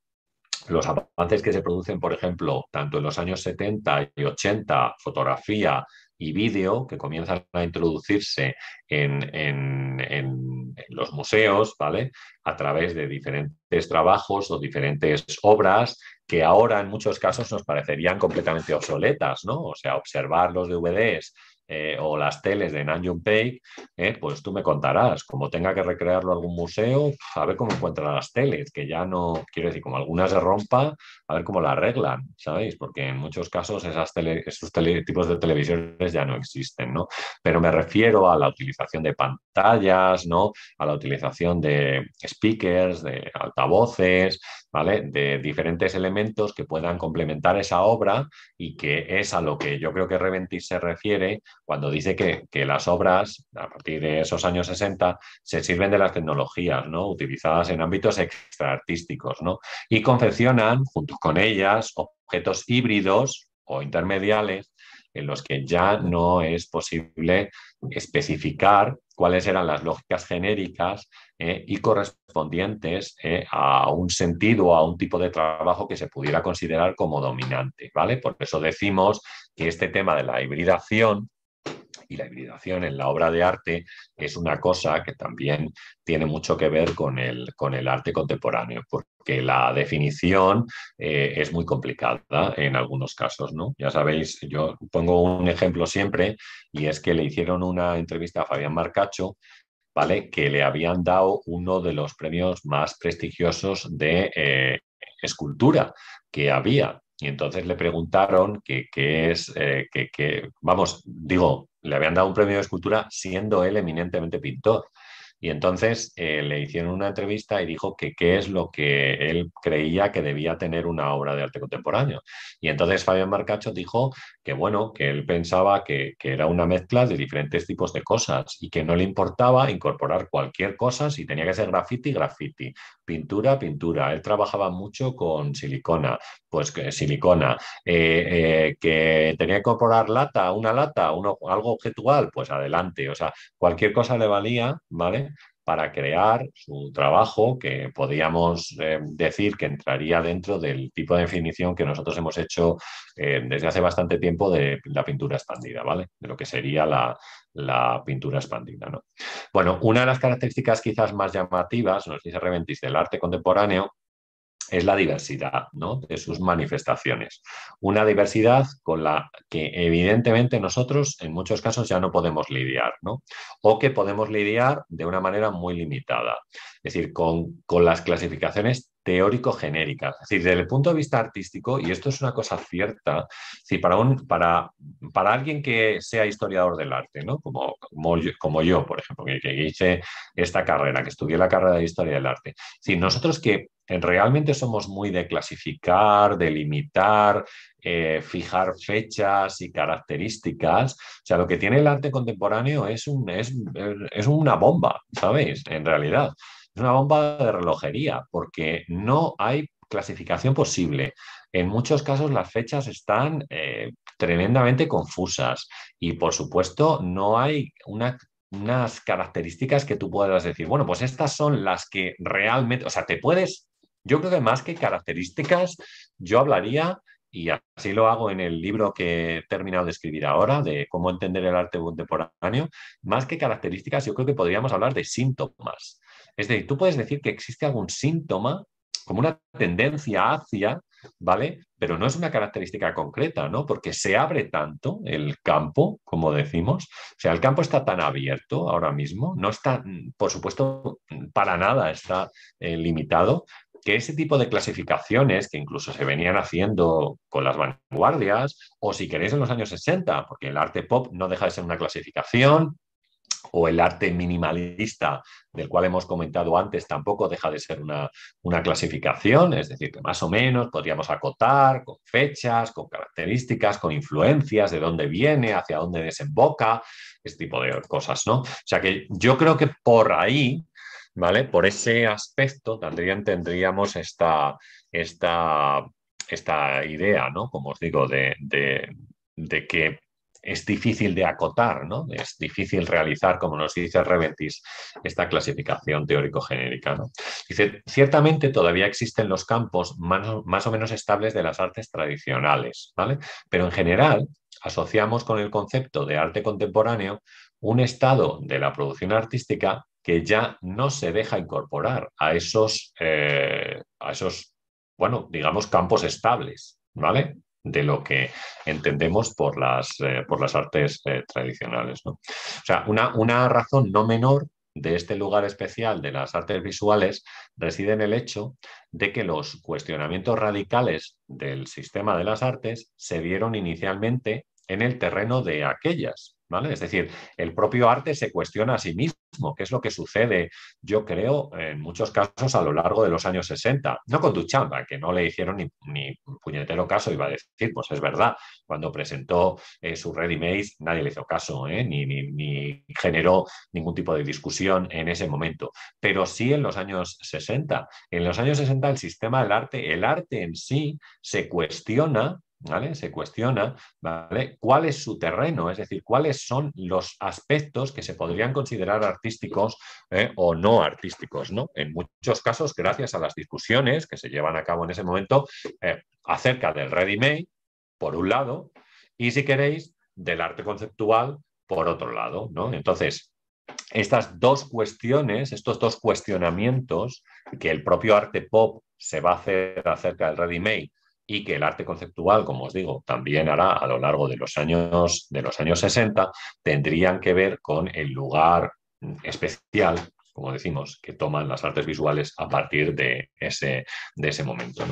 los avances que se producen, por ejemplo, tanto en los años 70 y 80, fotografía y vídeo, que comienzan a introducirse en, los museos, ¿vale? A través de diferentes trabajos o diferentes obras que ahora en muchos casos nos parecerían completamente obsoletas, ¿no? O sea, observar los DVDs eh, o las teles de Nanjun Pei, eh, pues tú me contarás, como tenga que recrearlo algún museo, a ver cómo encuentran las teles, que ya no, quiero decir, como alguna se rompa, a ver cómo la arreglan, ¿sabéis? Porque en muchos casos esas esos tipos de televisiones ya no existen, ¿no? Pero me refiero a la utilización de pantallas, ¿no? A la utilización de speakers, de altavoces, ¿vale? De diferentes elementos que puedan complementar esa obra y que es a lo que yo creo que Reventis se refiere cuando dice que, las obras, a partir de esos años 60, se sirven de las tecnologías, ¿no? Utilizadas en ámbitos extraartísticos, ¿no? Y confeccionan, junto con ellas, objetos híbridos o intermediales en los que ya no es posible especificar cuáles eran las lógicas genéricas eh, y correspondientes eh, a un sentido o a un tipo de trabajo que se pudiera considerar como dominante, ¿vale? Por eso decimos que este tema de la hibridación y la hibridación en la obra de arte es una cosa que también tiene mucho que ver con el, con el arte contemporáneo, porque la definición eh, es muy complicada en algunos casos, ¿no? Ya sabéis, yo pongo un ejemplo siempre y es que le hicieron una entrevista a Fabián Marcacho ¿vale? que le habían dado uno de los premios más prestigiosos de eh, escultura que había. Y entonces le preguntaron qué es, eh, vamos, digo, le habían dado un premio de escultura siendo él eminentemente pintor. Y entonces eh, le hicieron una entrevista y dijo que qué es lo que él creía que debía tener una obra de arte contemporáneo. Y entonces Fabián Marcacho dijo que bueno, que él pensaba que, era una mezcla de diferentes tipos de cosas y que no le importaba incorporar cualquier cosa si tenía que ser graffiti, graffiti, pintura, pintura. Él trabajaba mucho con silicona, pues silicona, eh, eh, que tenía que incorporar lata, una lata, uno, algo objetual, pues adelante. O sea, cualquier cosa le valía, ¿vale? Para crear su trabajo que podíamos eh, decir que entraría dentro del tipo de definición que nosotros hemos hecho desde hace bastante tiempo de la pintura expandida, ¿vale? De lo que sería la, la pintura expandida, ¿no? Bueno, una de las características quizás más llamativas, nos dice Reventis, del arte contemporáneo es la diversidad ¿no? de sus manifestaciones. Una diversidad con la que evidentemente nosotros en muchos casos ya no podemos lidiar, ¿no? o que podemos lidiar de una manera muy limitada, es decir, con, con las clasificaciones teórico-genéricas. Es decir, desde el punto de vista artístico, y esto es una cosa cierta, si para, un, para, para alguien que sea historiador del arte, ¿no? como, como, yo, por ejemplo, que, hice esta carrera, que estudié la carrera de historia del arte, si nosotros que realmente somos muy de clasificar, de limitar, eh, fijar fechas y características. O sea, lo que tiene el arte contemporáneo es, un, es, es una bomba, ¿sabéis? En realidad. Es una bomba de relojería porque no hay clasificación posible. En muchos casos las fechas están eh, tremendamente confusas y por supuesto no hay unas características que tú puedas decir, bueno, pues estas son las que realmente, o sea, te puedes, yo creo que más que características, yo hablaría, y así lo hago en el libro que he terminado de escribir ahora, de cómo entender el arte contemporáneo, más que características, yo creo que podríamos hablar de síntomas. Es decir, tú puedes decir que existe algún síntoma como una tendencia hacia, ¿vale? Pero no es una característica concreta, ¿no? Porque se abre tanto el campo, como decimos. O sea, el campo está tan abierto ahora mismo, no está, por supuesto, para nada está eh, limitado, que ese tipo de clasificaciones que incluso se venían haciendo con las vanguardias, o si queréis en los años 60, porque el arte pop no deja de ser una clasificación, o el arte minimalista, del cual hemos comentado antes, tampoco deja de ser una, una, clasificación, es decir, que más o menos podríamos acotar con fechas, con características, con influencias, de dónde viene, hacia dónde desemboca, este tipo de cosas, ¿no? O sea que yo creo que por ahí ¿vale? Por ese aspecto también tendríamos esta, esta, esta idea, ¿no? Como os digo, de, que es difícil de acotar, ¿no? Es difícil realizar, como nos dice Reventis, esta clasificación teórico-genérica, ¿no? Dice, ciertamente todavía existen los campos más, más, o menos estables de las artes tradicionales, ¿vale? Pero en general asociamos con el concepto de arte contemporáneo un estado de la producción artística que ya no se deja incorporar a esos, eh, a esos bueno, digamos, campos estables, ¿vale? De lo que entendemos por las, eh, por las artes eh, tradicionales. ¿no? O sea, una, una razón no menor de este lugar especial de las artes visuales reside en el hecho de que los cuestionamientos radicales del sistema de las artes se vieron inicialmente en el terreno de aquellas, es decir, el propio arte se cuestiona a sí mismo, que es lo que sucede, yo creo, en muchos casos a lo largo de los años 60. No con Duchamp, que no le hicieron ni, puñetero caso, iba a decir, pues es verdad, cuando presentó eh, su Ready Made nadie le hizo caso, ¿eh? ni, ni, generó ningún tipo de discusión en ese momento, pero sí en los años 60. En los años 60 el sistema del arte, el arte en sí se cuestiona se cuestiona cuál es su terreno, es decir, cuáles son los aspectos que se podrían considerar artísticos ¿eh? o no artísticos. ¿no? En muchos casos, gracias a las discusiones que se llevan a cabo en ese momento eh, acerca del ready-made, por un lado, y si queréis, del arte conceptual, por otro lado. ¿no? Entonces, estas dos cuestiones, estos dos cuestionamientos que el propio arte pop se va a hacer acerca del ready-made y que el arte conceptual, como os digo, también hará a lo largo de los años, de los años 60, tendrían que ver con el lugar especial, como decimos, que toman las artes visuales a partir de ese, de ese momento.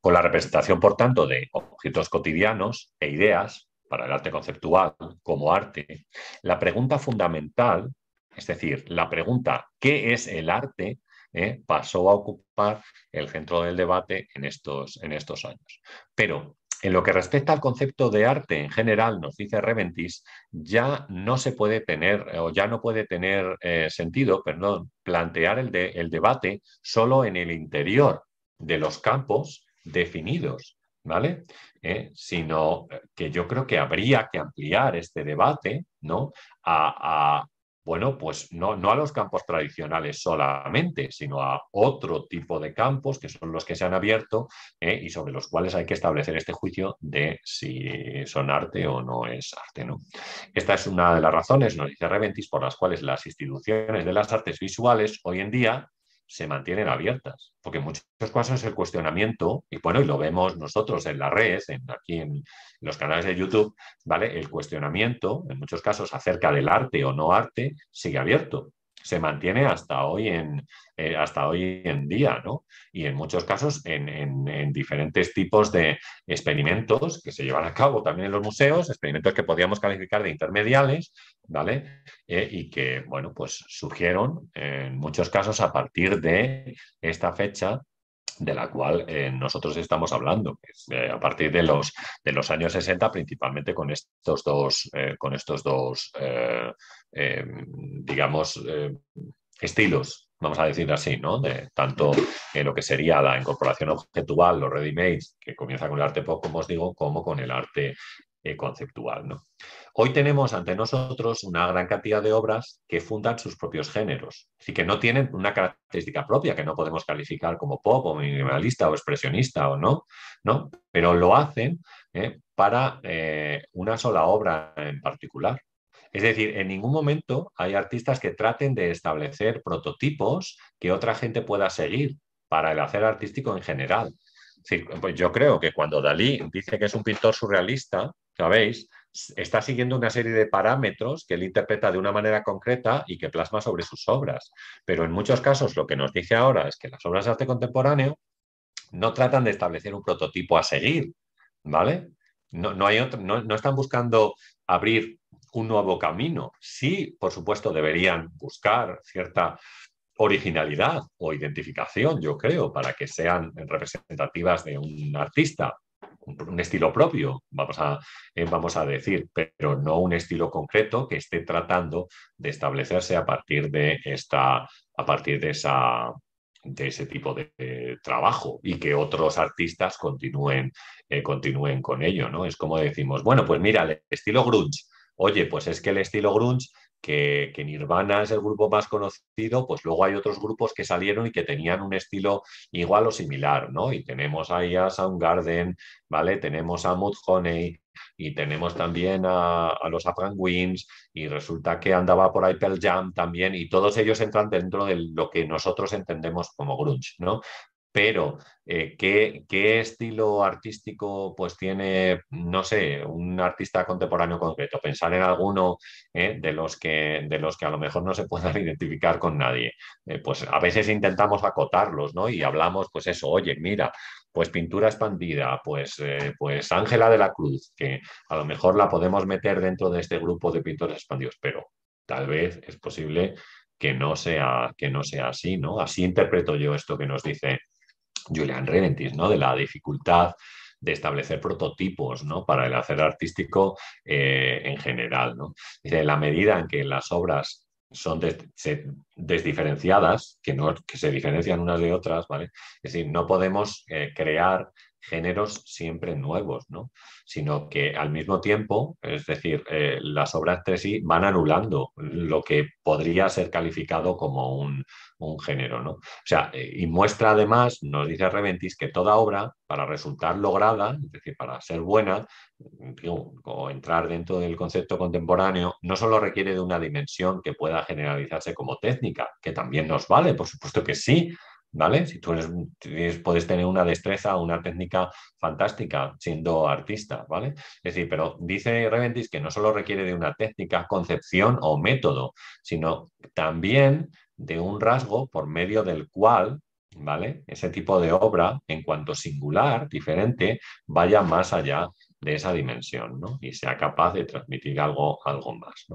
Con la representación, por tanto, de objetos cotidianos e ideas para el arte conceptual como arte, la pregunta fundamental, es decir, la pregunta ¿qué es el arte? ¿Eh? pasó a ocupar el centro del debate en estos, en estos años. Pero en lo que respecta al concepto de arte en general, nos dice Reventis, ya no se puede tener o ya no puede tener eh, sentido, perdón, plantear el, el debate solo en el interior de los campos definidos, ¿vale? Eh, sino que yo creo que habría que ampliar este debate ¿no? a, bueno, pues no, a los campos tradicionales solamente, sino a otro tipo de campos que son los que se han abierto eh, y sobre los cuales hay que establecer este juicio de si son arte o no es arte. ¿no? Esta es una de las razones, nos dice Reventis, por las cuales las instituciones de las artes visuales hoy en día se mantienen abiertas, porque en muchos casos el cuestionamiento, y bueno, y lo vemos nosotros en la red, en, aquí en los canales de YouTube, ¿vale? El cuestionamiento, en muchos casos, acerca del arte o no arte, sigue abierto se mantiene hasta hoy en, eh, hasta hoy en día, ¿no? Y en muchos casos en, diferentes tipos de experimentos que se llevan a cabo también en los museos, experimentos que podríamos calificar de intermediales, ¿vale? Eh, y que, bueno, pues surgieron en muchos casos a partir de esta fecha de la cual eh, nosotros estamos hablando, a partir de los, de los años 60, principalmente con estos dos, con estos dos digamos, estilos vamos a decir así, ¿no? De tanto lo que sería la incorporación objetual, los ready-mades, que comienza con el arte pop, como os digo, como con el arte eh, conceptual, ¿no? Hoy tenemos ante nosotros una gran cantidad de obras que fundan sus propios géneros, así que no tienen una característica propia que no podemos calificar como pop o minimalista o expresionista o no, ¿no? Pero lo hacen ¿eh? para eh, una sola obra en particular. Es decir, en ningún momento hay artistas que traten de establecer prototipos que otra gente pueda seguir para el hacer artístico en general. pues yo creo que cuando Dalí dice que es un pintor surrealista, ¿sabéis? Está siguiendo una serie de parámetros que él interpreta de una manera concreta y que plasma sobre sus obras. Pero en muchos casos lo que nos dice ahora es que las obras de arte contemporáneo no tratan de establecer un prototipo a seguir, ¿vale? No, no, no están buscando abrir un nuevo camino. Sí, por supuesto, deberían buscar cierta originalidad o identificación, yo creo, para que sean representativas de un artista, un estilo propio, vamos a, eh, vamos a decir, pero no un estilo concreto que esté tratando de establecerse a partir de esta, a partir de esa de ese tipo de, trabajo y que otros artistas continúen, eh, continúen con ello, ¿no? Es como decimos, bueno, pues mira, el estilo grunge, oye, pues es que el estilo grunge que, Nirvana es el grupo más conocido, pues luego hay otros grupos que salieron y que tenían un estilo igual o similar, ¿no? Y tenemos ahí a Soundgarden, ¿vale? Tenemos a Mudhoney y tenemos también a, los Afghan Winds y resulta que andaba por ahí Jam también y todos ellos entran dentro de lo que nosotros entendemos como grunge, ¿no? Pero eh, ¿qué, estilo artístico pues tiene, no sé, un artista contemporáneo concreto? Pensar en alguno eh, de, los que, de los que a lo mejor no se puedan identificar con nadie. Eh, pues a veces intentamos acotarlos, ¿no? Y hablamos, pues eso, oye, mira, pues pintura expandida, pues, pues Ángela de la Cruz, que a lo mejor la podemos meter dentro de este grupo de pintores expandidos, pero tal vez es posible que no sea, que no sea así, ¿no? Así interpreto yo esto que nos dice Julian Reventis, ¿no? de la dificultad de establecer prototipos ¿no? para el hacer artístico eh, en general. ¿no? Dice, la medida en que las obras son desdiferenciadas, que, no, que se diferencian unas de otras, ¿vale? Es decir, no podemos eh, crear géneros siempre nuevos, ¿no? sino que al mismo tiempo, es decir, eh, las obras entre sí van anulando lo que podría ser calificado como un, género. ¿no? O sea, eh, y muestra además, nos dice Reventis, que toda obra, para resultar lograda, es decir, para ser buena, o entrar dentro del concepto contemporáneo, no solo requiere de una dimensión que pueda generalizarse como técnica, que también nos vale, por supuesto que sí, ¿vale? Si tú eres, puedes tener una destreza una técnica fantástica siendo artista, ¿vale? Es decir, pero dice Reventis que no solo requiere de una técnica, concepción o método, sino también de un rasgo por medio del cual ¿vale? Ese tipo de obra, en cuanto singular, diferente, vaya más allá de esa dimensión ¿no? y sea capaz de transmitir algo, algo más.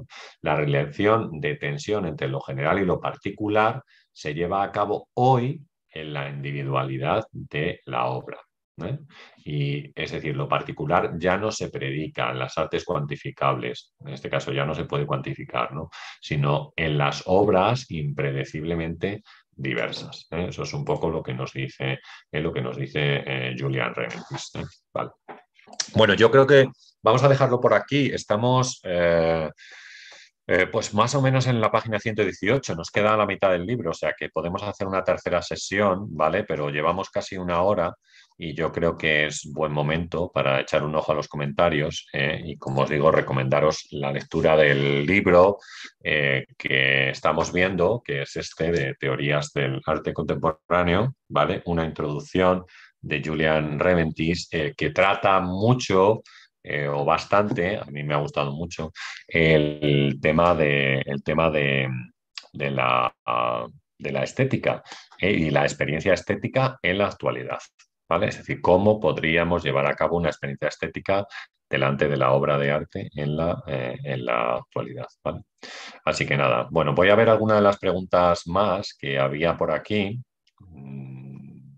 La relación de tensión entre lo general y lo particular se lleva a cabo hoy en la individualidad de la obra. ¿eh? Y es decir, lo particular ya no se predica en las artes cuantificables, en este caso ya no se puede cuantificar, ¿no? sino en las obras impredeciblemente diversas. ¿eh? Eso es un poco lo que nos dice, eh, lo que nos dice Julian Reventis. Bueno, yo creo que vamos a dejarlo por aquí. Estamos eh, pues más o menos en la página 118, nos queda la mitad del libro, o sea que podemos hacer una tercera sesión, ¿vale? Pero llevamos casi una hora y yo creo que es buen momento para echar un ojo a los comentarios ¿eh? y, como os digo, recomendaros la lectura del libro eh, que estamos viendo, que es este de Teorías del Arte Contemporáneo, ¿vale? Una introducción de Julian Reventis que trata mucho eh, o bastante, a mí me ha gustado mucho, el tema de, el tema de, la, de la, estética eh, y la experiencia estética en la actualidad. ¿vale? Es decir, cómo podríamos llevar a cabo una experiencia estética delante de la obra de arte en la, eh, en la actualidad. Así que nada, bueno, voy a ver algunas de las preguntas más que había por aquí. Mm,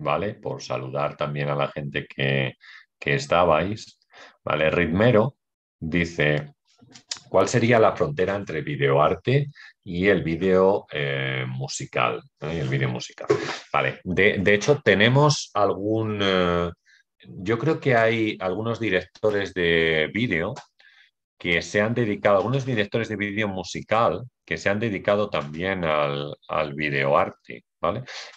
¿Vale? Por saludar también a la gente que, que estabais. ¿Vale? Ritmero dice, ¿cuál sería la frontera entre videoarte y el vídeo eh, musical? El vídeo musical. Vale, de, hecho tenemos algún... Eh, yo creo que hay algunos directores de vídeo que se han dedicado, algunos directores de vídeo musical que se han dedicado también al, al videoarte.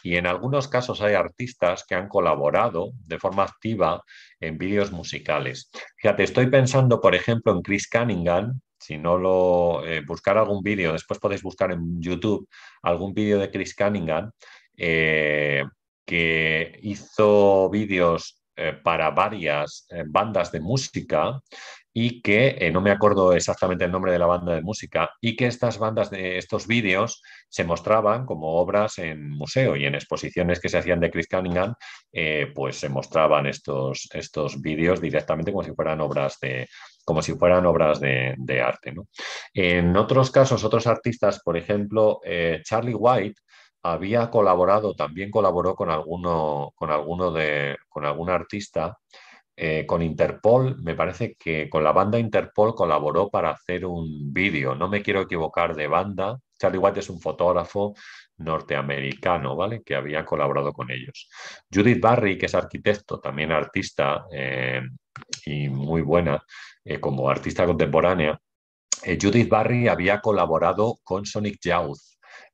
Y en algunos casos hay artistas que han colaborado de forma activa en vídeos musicales. Fíjate, estoy pensando, por ejemplo, en Chris Cunningham, si no lo eh, buscar algún vídeo, después podéis buscar en YouTube algún vídeo de Chris Cunningham eh, que hizo vídeos eh, para varias bandas de música y que eh, no me acuerdo exactamente el nombre de la banda de música y que estas bandas de estos vídeos se mostraban como obras en museo y en exposiciones que se hacían de Chris Cunningham, eh, pues se mostraban estos, estos vídeos directamente como si fueran obras de, como si fueran obras de, arte. En otros casos, otros artistas, por ejemplo, eh, Charlie White, había colaborado, también colaboró con alguno, con alguno de, con algún artista eh, con Interpol, me parece que con la banda Interpol colaboró para hacer un vídeo. No me quiero equivocar de banda. Charlie White es un fotógrafo norteamericano, ¿vale? Que había colaborado con ellos. Judith Barry, que es arquitecto, también artista eh, y muy buena eh, como artista contemporánea. Judith Barry había colaborado con Sonic Youth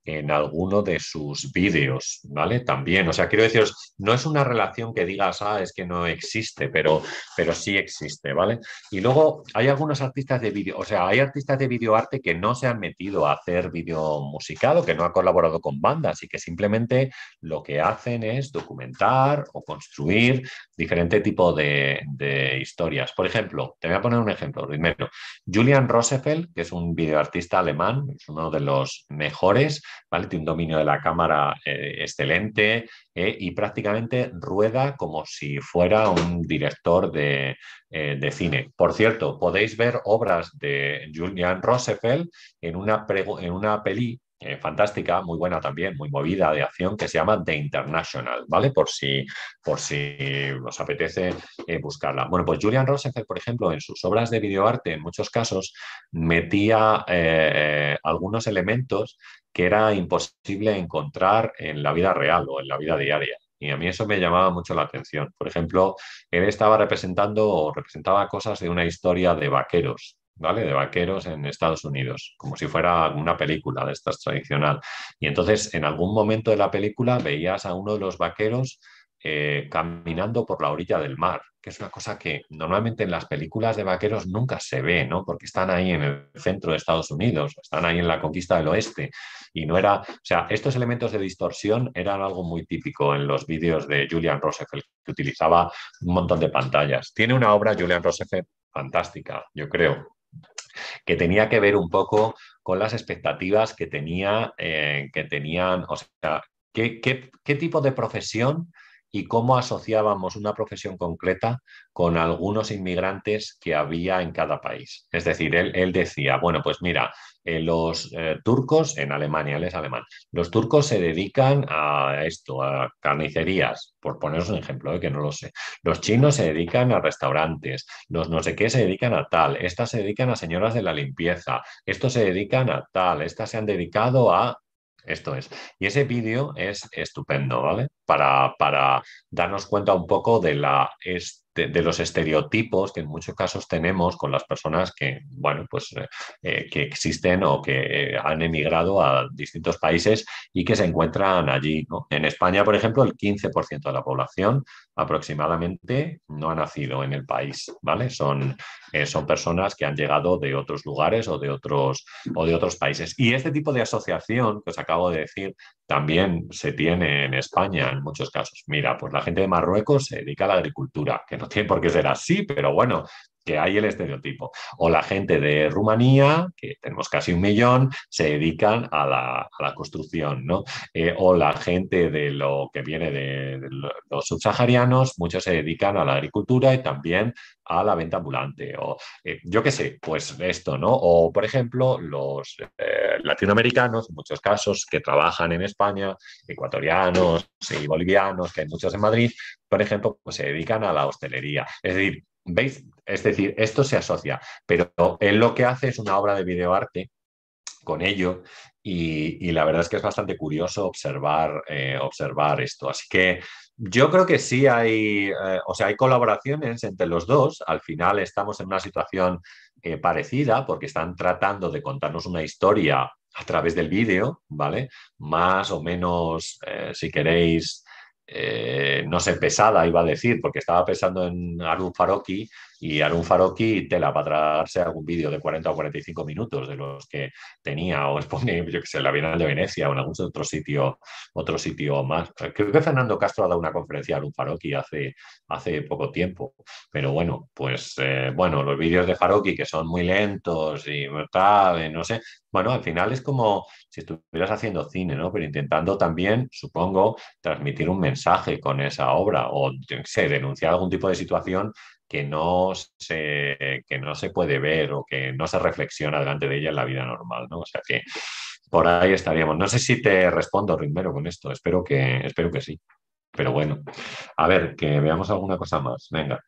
en alguno de sus vídeos, ¿vale? También, o sea, quiero deciros, no es una relación que digas, ah, es que no existe, pero, pero sí existe, ¿vale? Y luego hay algunos artistas de vídeo, o sea, hay artistas de videoarte que no se han metido a hacer vídeo musicado, que no han colaborado con bandas y que simplemente lo que hacen es documentar o construir diferente tipo de, de historias. Por ejemplo, te voy a poner un ejemplo primero. Julian Rosefeld, que es un videoartista alemán, es uno de los mejores, Tiene un dominio de la cámara eh, excelente eh, y prácticamente rueda como si fuera un director de, eh, de, cine. Por cierto, podéis ver obras de Julian Rosefeld en una, en una peli eh, fantástica, muy buena también, muy movida de acción, que se llama The International, ¿vale? Por si, por si os apetece eh, buscarla. Bueno, pues Julian Rosenfeld, por ejemplo, en sus obras de videoarte, en muchos casos, metía eh, algunos elementos que era imposible encontrar en la vida real o en la vida diaria. Y a mí eso me llamaba mucho la atención. Por ejemplo, él estaba representando o representaba cosas de una historia de vaqueros, ¿vale? De vaqueros en Estados Unidos, como si fuera una película de estas tradicional. Y entonces, en algún momento de la película veías a uno de los vaqueros eh, caminando por la orilla del mar, que es una cosa que normalmente en las películas de vaqueros nunca se ve, ¿no? Porque están ahí en el centro de Estados Unidos, están ahí en la conquista del oeste. Y no era, o sea, estos elementos de distorsión eran algo muy típico en los vídeos de Julian Rosefeld, que utilizaba un montón de pantallas. Tiene una obra, Julian Rosefeld, fantástica, yo creo, que tenía que ver un poco con las expectativas que, tenía, eh, que tenían, o sea, qué, qué tipo de profesión y cómo asociábamos una profesión concreta con algunos inmigrantes que había en cada país. Es decir, él, decía, bueno, pues mira, eh, los eh, turcos, en Alemania, él es alemán, los turcos se dedican a esto, a carnicerías, por poneros un ejemplo, eh, que no lo sé. Los chinos se dedican a restaurantes, los no sé qué se dedican a tal, estas se dedican a señoras de la limpieza, estos se dedican a tal, estas se han dedicado a esto es. Y ese vídeo es estupendo, ¿vale? Para, para darnos cuenta un poco de la de, los estereotipos que en muchos casos tenemos con las personas que, bueno, pues eh, eh, que existen o que eh, han emigrado a distintos países y que se encuentran allí. En España, por ejemplo, el 15% de la población aproximadamente no ha nacido en el país, ¿vale? Son, son personas que han llegado de otros lugares o de otros, o de otros países. Y este tipo de asociación que os acabo de decir también se tiene en España en muchos casos. Mira, pues la gente de Marruecos se dedica a la agricultura, que no tiene por qué ser así, pero bueno, que hay el estereotipo. O la gente de Rumanía, que tenemos casi un millón, se dedican a la, construcción, ¿no? Eh, o la gente de lo que viene de, los subsaharianos, muchos se dedican a la agricultura y también a la venta ambulante. O eh, yo qué sé, pues esto, ¿no? O por ejemplo, los eh, latinoamericanos, en muchos casos, que trabajan en España, ecuatorianos y bolivianos, que hay muchos en Madrid, por ejemplo, pues se dedican a la hostelería. Es decir, ¿Veis? Es decir, esto se asocia, pero él lo que hace es una obra de videoarte con ello y, la verdad es que es bastante curioso observar, eh, observar esto. Así que yo creo que sí hay, eh, o sea, hay colaboraciones entre los dos. Al final estamos en una situación eh, parecida porque están tratando de contarnos una historia a través del vídeo, ¿vale? Más o menos, si queréis, eh, no sé, pesada, iba a decir, porque estaba pensando en Arun Faroki, Y Arun Faroki tela para tragarse algún vídeo de 40 o 45 minutos de los que tenía o expone, yo que sé, la Bienal de Venecia o en algún otro sitio, otro sitio más. Creo que Fernando Castro ha dado una conferencia a Arun Faroki hace, hace poco tiempo, pero bueno, pues eh, bueno, los vídeos de Faroki que son muy lentos y tal, no sé, bueno, al final es como si estuvieras haciendo cine, ¿no? Pero intentando también, supongo, transmitir un mensaje con esa obra o, sé, denunciar algún tipo de situación que no, se, que no se puede ver o que no se reflexiona delante de ella en la vida normal, ¿no? O sea que por ahí estaríamos. No sé si te respondo, primero con esto, espero que, espero que sí. Pero bueno, a ver, que veamos alguna cosa más. Venga.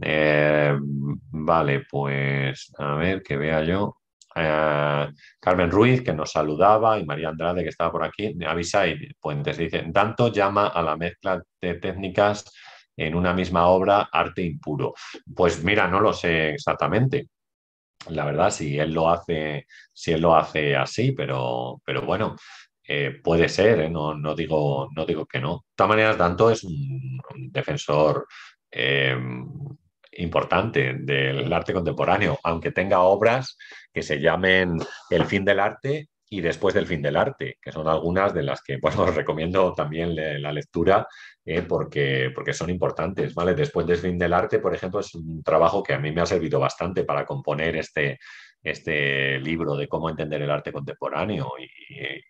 Eh, vale, pues a ver, que vea yo. Eh, Carmen Ruiz, que nos saludaba, y María Andrade, que estaba por aquí. Avisai Puentes dice: Tanto llama a la mezcla de técnicas en una misma obra arte impuro. Pues mira, no lo sé exactamente. La verdad, si él lo hace, si él lo hace así, pero, pero bueno, eh, puede ser, ¿eh? no, no, digo, no digo que no. De todas maneras, Danto es un, defensor eh, importante del arte contemporáneo, aunque tenga obras que se llamen El fin del arte y Después del fin del arte, que son algunas de las que bueno, os recomiendo también la lectura porque, porque son importantes. ¿vale? Después del fin del arte, por ejemplo, es un trabajo que a mí me ha servido bastante para componer este, este libro de cómo entender el arte contemporáneo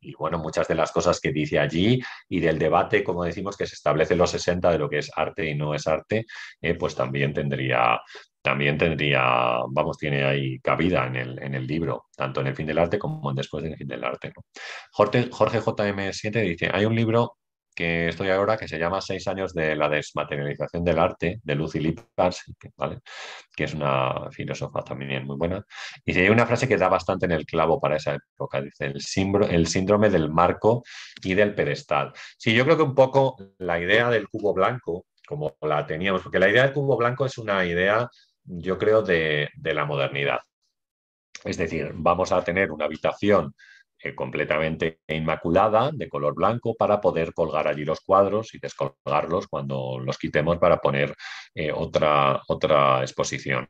y, bueno, muchas de las cosas que dice allí y del debate, como decimos, que se establece en los 60 de lo que es arte y no es arte, eh, pues también tendría, también tendría, vamos, tiene ahí cabida en el, en el, libro, tanto en el fin del arte como en después del fin del arte. Jorge, Jorge JM7 dice, hay un libro que estoy ahora, que se llama Seis años de la desmaterialización del arte, de Lucy Lippard, ¿vale? que es una filósofa también muy buena. Y hay una frase que da bastante en el clavo para esa época, dice, el, el síndrome del marco y del pedestal. Sí, yo creo que un poco la idea del cubo blanco, como la teníamos, porque la idea del cubo blanco es una idea, yo creo, de, de la modernidad. Es decir, vamos a tener una habitación eh, completamente inmaculada, de color blanco, para poder colgar allí los cuadros y descolgarlos cuando los quitemos para poner eh, otra, otra exposición.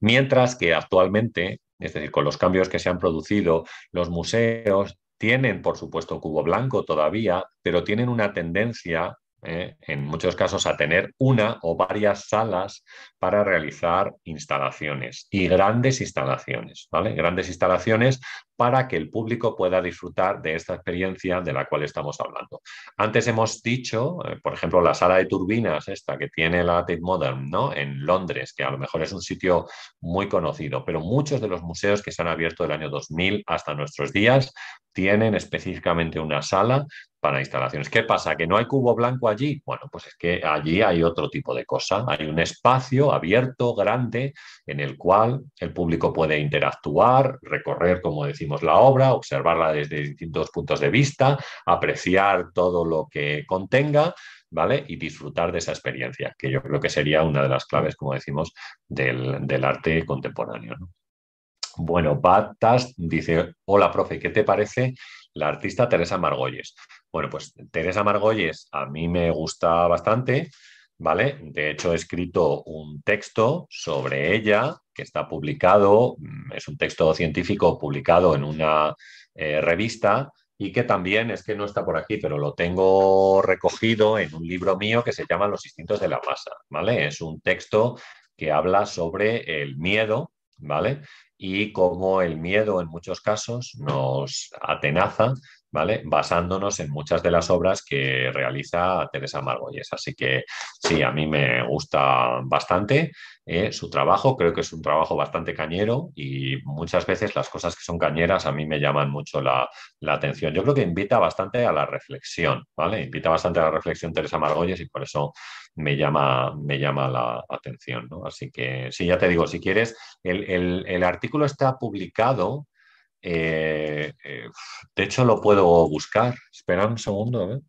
Mientras que actualmente, es decir, con los cambios que se han producido, los museos tienen, por supuesto, cubo blanco todavía, pero tienen una tendencia ¿eh? en muchos casos a tener una o varias salas para realizar instalaciones y grandes instalaciones, ¿vale? Grandes instalaciones para que el público pueda disfrutar de esta experiencia de la cual estamos hablando. Antes hemos dicho, eh, por ejemplo, la sala de turbinas, esta que tiene la Tate Modern ¿no? en Londres, que a lo mejor es un sitio muy conocido, pero muchos de los museos que se han abierto del año 2000 hasta nuestros días tienen específicamente una sala para instalaciones. ¿Qué pasa? ¿Que no hay cubo blanco allí? Bueno, pues es que allí hay otro tipo de cosa. Hay un espacio abierto, grande, en el cual el público puede interactuar, recorrer, como decimos, la obra, observarla desde distintos puntos de vista, apreciar todo lo que contenga, ¿vale? Y disfrutar de esa experiencia, que yo creo que sería una de las claves, como decimos, del, arte contemporáneo. Bueno, Batas dice, hola, profe, ¿qué te parece la artista Teresa Margolles? Bueno, pues Teresa Margolles a mí me gusta bastante, ¿vale? De hecho, he escrito un texto sobre ella que está publicado, mm, es un texto científico publicado en una eh, revista y que también es que no está por aquí, pero lo tengo recogido en un libro mío que se llama Los instintos de la masa, ¿vale? Es un texto que habla sobre el miedo, ¿vale? Y cómo el miedo en muchos casos nos atenaza ¿vale? Basándonos en muchas de las obras que realiza Teresa Margolles. Así que sí, a mí me gusta bastante eh, su trabajo, creo que es un trabajo bastante cañero y muchas veces las cosas que son cañeras a mí me llaman mucho la, atención. Yo creo que invita bastante a la reflexión, ¿vale? Invita bastante a la reflexión Teresa Margolles y por eso me llama, me llama la atención, ¿no? Así que sí, ya te digo, si quieres, el, el artículo está publicado eh, eh, de hecho, lo puedo buscar. Espera un segundo.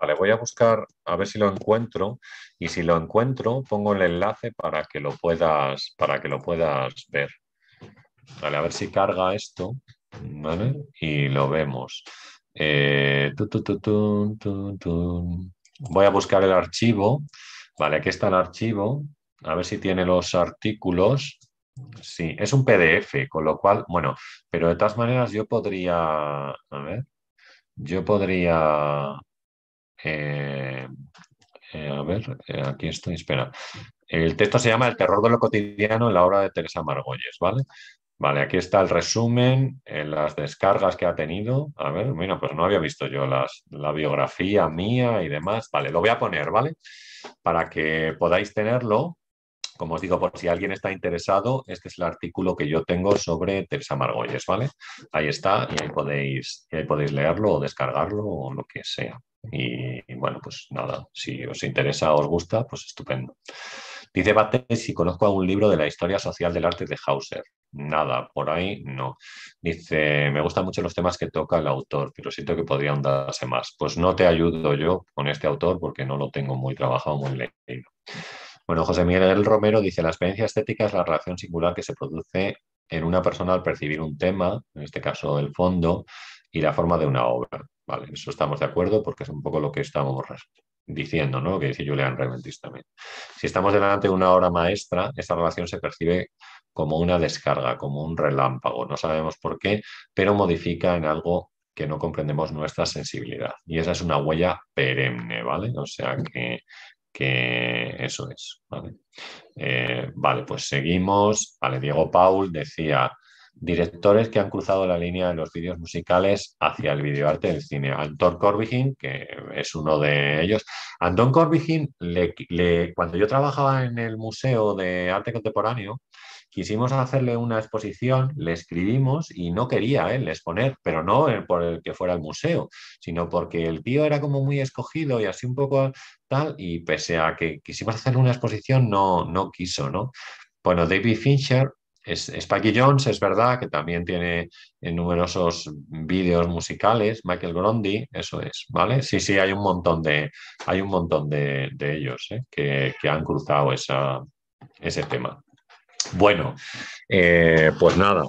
Vale, voy a buscar a ver si lo encuentro y si lo encuentro pongo el enlace para que lo puedas, para que lo puedas ver. Vale, a ver si carga esto. Y lo vemos. Eh, voy a buscar el archivo Vale, aquí está el archivo. A ver si tiene los artículos. Sí, es un PDF, con lo cual, bueno, pero de todas maneras yo podría, a ver, yo podría, eh, eh, a ver, eh, aquí estoy, espera. El texto se llama El terror de lo cotidiano en la obra de Teresa Margolles, ¿vale? Vale, aquí está el resumen, en las descargas que ha tenido. A ver, mira, pues no había visto yo las, la biografía mía y demás. Vale, lo voy a poner, ¿vale? Para que podáis tenerlo como os digo, por si alguien está interesado, este es el artículo que yo tengo sobre Teresa Margolles, ¿vale? Ahí está y ahí podéis, ahí podéis leerlo o descargarlo o lo que sea. Y, bueno, pues nada, si os interesa os gusta, pues estupendo. Dice Bate si conozco algún libro de la historia social del arte de Hauser. Nada, por ahí no. Dice, me gustan mucho los temas que toca el autor, pero siento que podría ahondarse más. Pues no te ayudo yo con este autor porque no lo tengo muy trabajado, muy leído. Bueno, José Miguel Romero dice, la experiencia estética es la relación singular que se produce en una persona al percibir un tema, en este caso el fondo, y la forma de una obra. Vale, eso estamos de acuerdo porque es un poco lo que estamos diciendo, ¿no? Que dice Julian Reventis también. Si estamos delante de una obra maestra, esa relación se percibe como una descarga, como un relámpago. No sabemos por qué, pero modifica en algo que no comprendemos nuestra sensibilidad. Y esa es una huella perenne, ¿vale? O sea que que eso es. ¿vale? Eh, vale, pues seguimos. Vale, Diego Paul decía, directores que han cruzado la línea de los vídeos musicales hacia el videoarte del cine. Anton Corbijn, que es uno de ellos. Anton Corbijn, le, cuando yo trabajaba en el Museo de Arte Contemporáneo, quisimos hacerle una exposición, le escribimos y no quería él exponer, pero no por el que fuera el museo, sino porque el tío era como muy escogido y así un poco tal, y pese a que quisimos hacerle una exposición, no, no quiso, ¿no? Bueno, David Fincher es, Spike Jones, es verdad que también tiene numerosos vídeos musicales, Michael Grondi, eso es, ¿vale? Sí, sí, hay un montón de, hay un montón de, ellos ¿eh? que, que, han cruzado esa, ese tema. Bueno, eh, pues nada.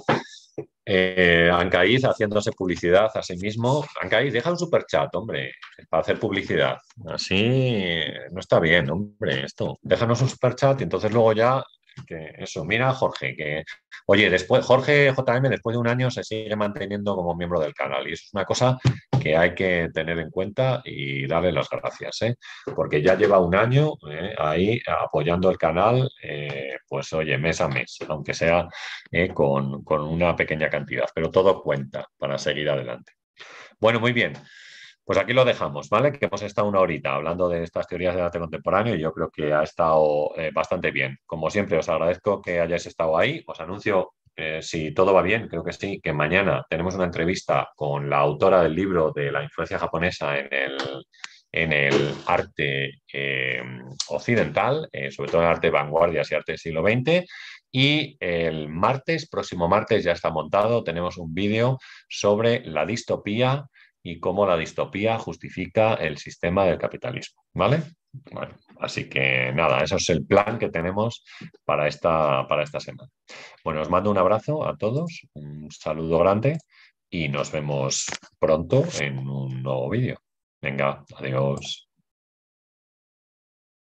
Eh, haciéndose publicidad a sí mismo. Ancaiz, deja un super chat, hombre, para hacer publicidad. Así no está bien, hombre, esto. Déjanos un super chat y entonces luego ya que eso, mira Jorge, que oye, después Jorge JM después de un año se sigue manteniendo como miembro del canal y eso es una cosa que hay que tener en cuenta y darle las gracias, ¿eh? porque ya lleva un año ¿eh? ahí apoyando el canal, eh, pues oye, mes a mes, aunque sea con, con una pequeña cantidad, pero todo cuenta para seguir adelante. Bueno, muy bien. Pues aquí lo dejamos, ¿vale? Que hemos estado una horita hablando de estas teorías del arte contemporáneo y yo creo que ha estado bastante bien. Como siempre, os agradezco que hayáis estado ahí. Os anuncio, eh, si todo va bien, creo que sí, que mañana tenemos una entrevista con la autora del libro de la influencia japonesa en el, en el arte eh, occidental, sobre todo en el arte de vanguardias y arte del siglo XX. Y el martes, próximo martes, ya está montado, tenemos un vídeo sobre la distopía y cómo la distopía justifica el sistema del capitalismo. ¿Vale? Bueno, así que nada, eso es el plan que tenemos para esta, para esta semana. Bueno, os mando un abrazo a todos, un saludo grande y nos vemos pronto en un nuevo vídeo. Venga, adiós.